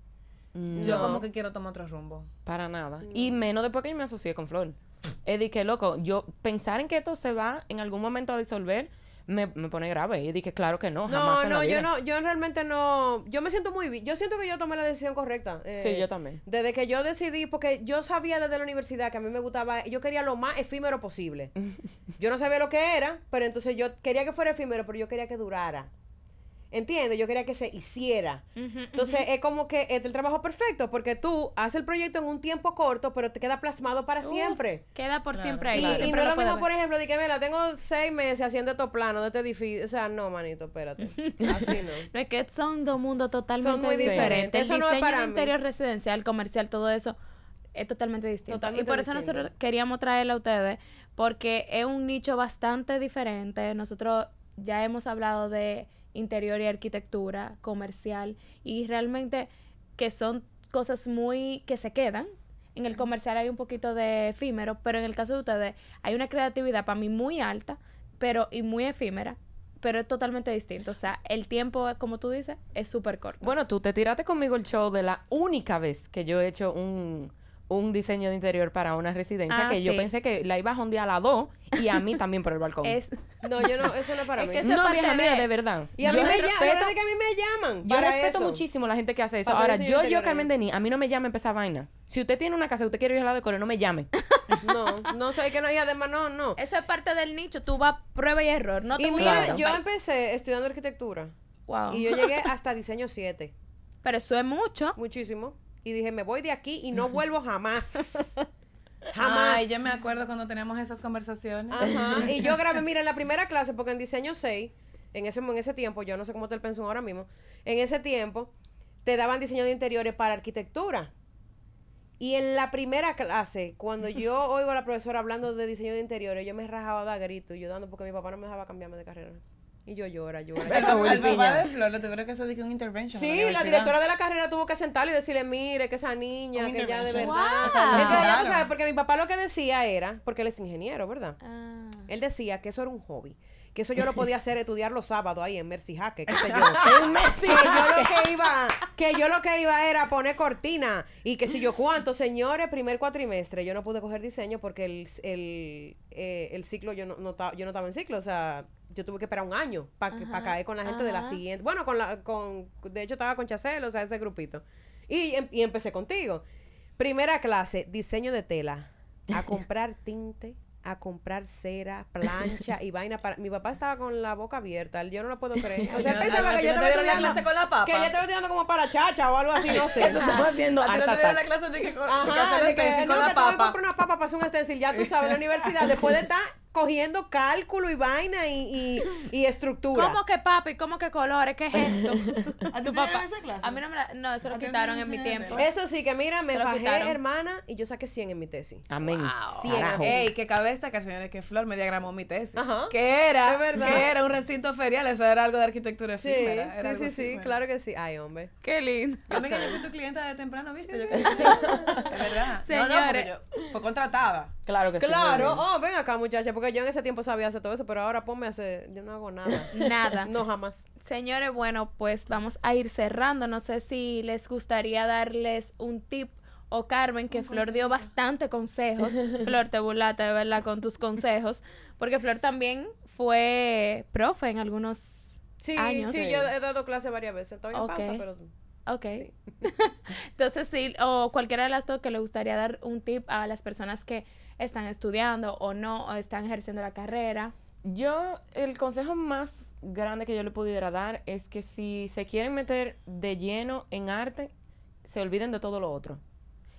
Yo como que quiero tomar otro rumbo. Para nada. Y menos después que yo me asocié con Flor. Es de que, loco, yo pensar en que esto se va en algún momento a disolver, me, me pone grave. Y dije, claro que no, No, jamás en la no, yo vida. no, yo realmente no, yo me siento muy bien, yo siento que yo tomé la decisión correcta. eh, Sí, yo también. Desde que yo decidí, porque yo sabía desde la universidad que a mí me gustaba, yo quería lo más efímero posible. Yo no sabía lo que era, pero entonces yo quería que fuera efímero, pero yo quería que durara. ¿Entiendes? Yo quería que se hiciera. Entonces es como que es el trabajo perfecto, porque tú haces el proyecto en un tiempo corto, pero te queda plasmado para Uf, siempre. Queda por siempre Y, ahí. y siempre no es lo puedes mismo, ver. por ejemplo, de que, mira, tengo seis meses haciendo estos planos de este edificio. O sea, no, manito, espérate. Así no. No es que son dos mundos totalmente muy diferentes. El Eso no es para de mí. interior residencial, comercial, todo eso es totalmente distinto. Totalmente y por eso distinto. nosotros queríamos traerla a ustedes, porque es un nicho bastante diferente. Nosotros ya hemos hablado de interior y arquitectura comercial y realmente que son cosas muy que se quedan. En el comercial hay un poquito de efímero, pero en el caso de ustedes hay una creatividad para mí muy alta, pero y muy efímera, pero es totalmente distinto. O sea, el tiempo, como tú dices, es súper corto. Bueno, tú te tiraste conmigo el show de la única vez que yo he hecho un, un diseño de interior para una residencia Ah, que yo pensé que la iba a jondear a las dos y a mí también por el balcón. es No, yo no, eso no es para Es mí. que eso es no, vieja mía, de- de verdad. Y a Yo mí me llaman, respeto- que a mí me llaman. Yo para respeto eso. muchísimo a la gente que hace eso. Para Ahora, yo, yo, Carmen. Denis, a mí no me llame esa vaina. Si usted tiene una casa y usted quiere ir a la decore, no me llame. No, no sé, que no, y además no, no. eso es parte del nicho. Tú vas prueba y error. No te Y mira, eso, yo bye. empecé estudiando arquitectura. Wow. Y yo llegué hasta diseño 7. Pero eso es mucho. Muchísimo. Y dije, me voy de aquí y no vuelvo jamás. Jamás. Ay, yo me acuerdo cuando teníamos esas conversaciones. Ajá. Y yo grabé, mira, en la primera clase, porque en diseño 6, en ese, en ese tiempo, yo no sé cómo te el pensum ahora mismo, en ese tiempo te daban diseño de interiores para arquitectura. Y en la primera clase, cuando yo oigo a la profesora hablando de diseño de interiores, yo me rajaba de grito y yo dando porque mi papá no me dejaba cambiarme de carrera. Y yo llora, llora. Al- papá de Flor le tuvieron que hacer un intervention. en Sí, la directora de la carrera tuvo que sentarle y decirle, mire, que esa niña, que ya de verdad. Wow. Entonces, sabes, porque mi papá lo que decía era, porque él es ingeniero, ¿verdad? Ah. Él decía que eso era un hobby. Que eso yo lo podía hacer estudiar los sábados ahí en Mercy Jaque, qué sé yo. En Messi. que yo lo que iba, que yo lo que iba era poner cortina y que si yo cuánto, señores, primer cuatrimestre, yo no pude coger diseño porque el, el, eh, el ciclo yo no, no ta- yo no estaba en ciclo, o sea, yo tuve que esperar un año para Ajá, caer con la gente de la siguiente. Bueno, con la, con, de hecho estaba con Chacel, o sea, ese grupito. Y, em- y empecé contigo. Primera clase, diseño de tela. A comprar tinte, a comprar cera, plancha y vaina para... Mi papá estaba con la boca abierta, yo no lo puedo creer. O sea, él ¿A ti no- pensaba a que yo no estaba la estudiando... clase con la papa? Que yo estaba estudiando como para chacha o algo así, no sé. Lo estamos haciendo A ti no te la clase de que, con- de que Ajá, de que stencil no, que la te voy a comprar una papa para hacer un stencil, ya tú sabes, la universidad, después de estar cogiendo cálculo y vaina y, y, y estructura. ¿Cómo que papi? ¿Cómo que colores? ¿Qué es eso? ¿A te dieron esa clase? A mí no me la... No, eso lo ¿A ti no te quitaron en mi tiempo. Eso sí, que mira, me fajé, quitaron. hermana, y yo saqué 100 en mi tesis. Amén. Wow. Cien Carajo. así. Ey, que cabe destacar, señores, que Flor me diagramó mi tesis. Ajá. Que era, Es verdad. que era recinto ferial, eso era algo de arquitectura Sí, efímera. era sí, sí, sí, claro que sí. Ay, hombre. Qué lindo. Amiga, yo fui tu clienta de temprano, ¿viste? Yo que- es verdad. No, no, porque Señores. yo fue contratada. Claro que sí. Claro, oh, ven acá, muchacha, porque yo en ese tiempo sabía hacer todo eso, pero ahora ponme a hacer, yo no hago nada. Nada. No, jamás. Señores, bueno, pues vamos a ir cerrando. No sé si les gustaría darles un tip o Carmen, que Flor dio bastante consejos. Flor, te burlaste de verdad con tus consejos, porque Flor también fue profe en algunos Sí, años. sí, yo he dado clase varias veces. Estoy en Ok. pausa, pero... Ok. Sí. Entonces, sí, o cualquiera de las dos que le gustaría dar un tip a las personas que están estudiando o no, o están ejerciendo la carrera. Yo, el consejo más grande que yo le pudiera dar es que si se quieren meter de lleno en arte, se olviden de todo lo otro.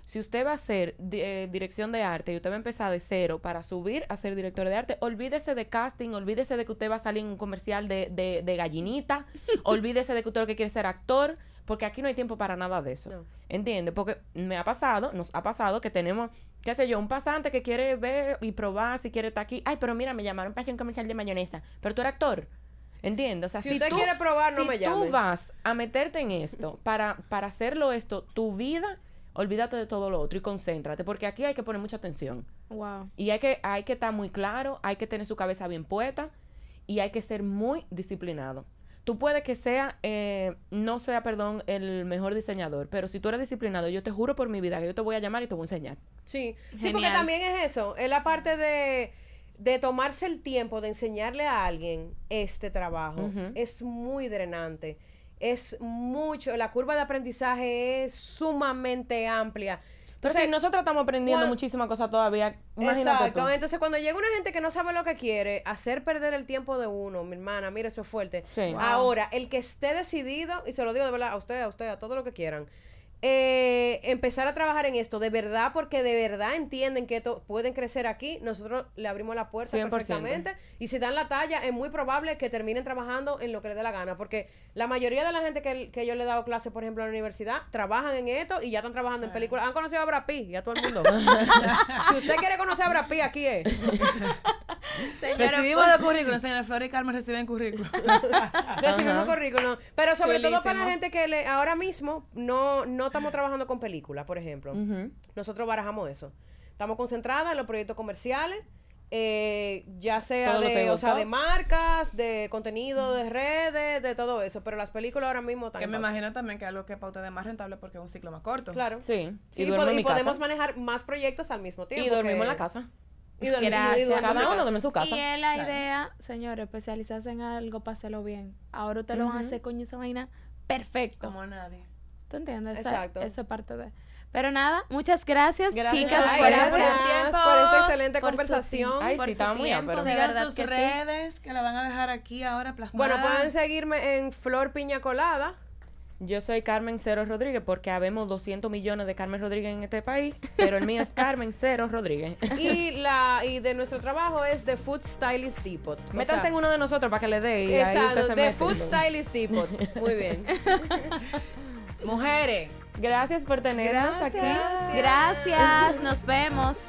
Si usted va a hacer eh, dirección de arte y usted va a empezar de cero para subir a ser director de arte, olvídese de casting, olvídese de que usted va a salir en un comercial de, de, de gallinita, olvídese de que usted lo que quiere es ser actor, porque aquí no hay tiempo para nada de eso. No. ¿Entiende? Porque me ha pasado, nos ha pasado que tenemos, qué sé yo, un pasante que quiere ver y probar si quiere estar aquí. Ay, pero mira, me llamaron para hacer un comercial de mayonesa. Pero tú eres actor. ¿Entiendes? O sea, Si usted quiere probar, no si me llame. tú vas a meterte en esto para, para hacerlo esto tu vida, olvídate de todo lo otro y concéntrate. Porque aquí hay que poner mucha atención. Wow. Y hay que, hay que estar muy claro, hay que tener su cabeza bien puesta y hay que ser muy disciplinado. Tú puedes que sea, eh, no sea, perdón, el mejor diseñador, pero si tú eres disciplinado, yo te juro por mi vida que yo te voy a llamar y te voy a enseñar. Sí, sí, porque también es eso, es la parte de de tomarse el tiempo de enseñarle a alguien este trabajo es muy drenante. Es mucho, la curva de aprendizaje es sumamente amplia. Entonces, si nosotros estamos aprendiendo cuan- muchísimas cosas todavía, imagínate Exacto. tú. Entonces, cuando llega una gente que no sabe lo que quiere, hacer perder el tiempo de uno, mi hermana, mire, eso es fuerte. Sí. Wow. Ahora, el que esté decidido, y se lo digo de verdad a usted, a usted, a todo lo que quieran, eh, empezar a trabajar en esto de verdad, porque de verdad entienden que esto pueden crecer aquí, nosotros le abrimos la puerta 100%. perfectamente. Y si dan la talla, es muy probable que terminen trabajando en lo que les dé la gana, porque la mayoría de la gente que, que yo le he dado clases, por ejemplo, en la universidad, trabajan en esto y ya están trabajando en películas. Han conocido a Brad Pitt y a todo el mundo. si usted quiere conocer a Brad Pitt, aquí es. Señora, Recibimos el currículum, señora Flor y Carmen reciben currículum. Recibimos currículum. Pero sobre todo para la gente que le, ahora mismo no, no estamos trabajando con películas, por ejemplo. Nosotros barajamos eso. Estamos concentradas en los proyectos comerciales, eh, ya sea de, o sea, de marcas, de contenido de redes, de todo eso. Pero las películas ahora mismo están Que me pausa. imagino también que es algo que para ustedes es más rentable porque es un ciclo más corto. Claro. Sí. Sí, y pod- podemos manejar más proyectos al mismo tiempo. Y dormimos en la casa. Y dormimos Gracias. y duermo en Cada uno duerme en su casa. Y es la idea, señores, especializarse en algo, páselo bien. Ahora ustedes lo van a hacer con esa vaina perfecto. Como nadie. ¿Tú entiendes? Exacto. Eso es parte de... Pero nada, muchas gracias, Gracias. chicas, Ay, por gracias este- tiempo. por esta excelente por su conversación. tiempo, Ay, por sí, su estaba muy tiempo, ápero. de verdad sus que sí. redes, que la van a dejar aquí ahora plasmada. Bueno, pueden seguirme en Flor Piña Colada. Yo soy Carmen Cero Rodríguez porque habemos 200 millones de Carmen Rodríguez en este país, pero el mío es Carmen Cero Rodríguez. y la y de nuestro trabajo es The Food Stylist Depot. O Métanse sea, en uno de nosotros para que le dé Exacto, The. Food Stylist Depot. Muy bien. Mujeres. Gracias por tenernos aquí. Gracias. Nos vemos.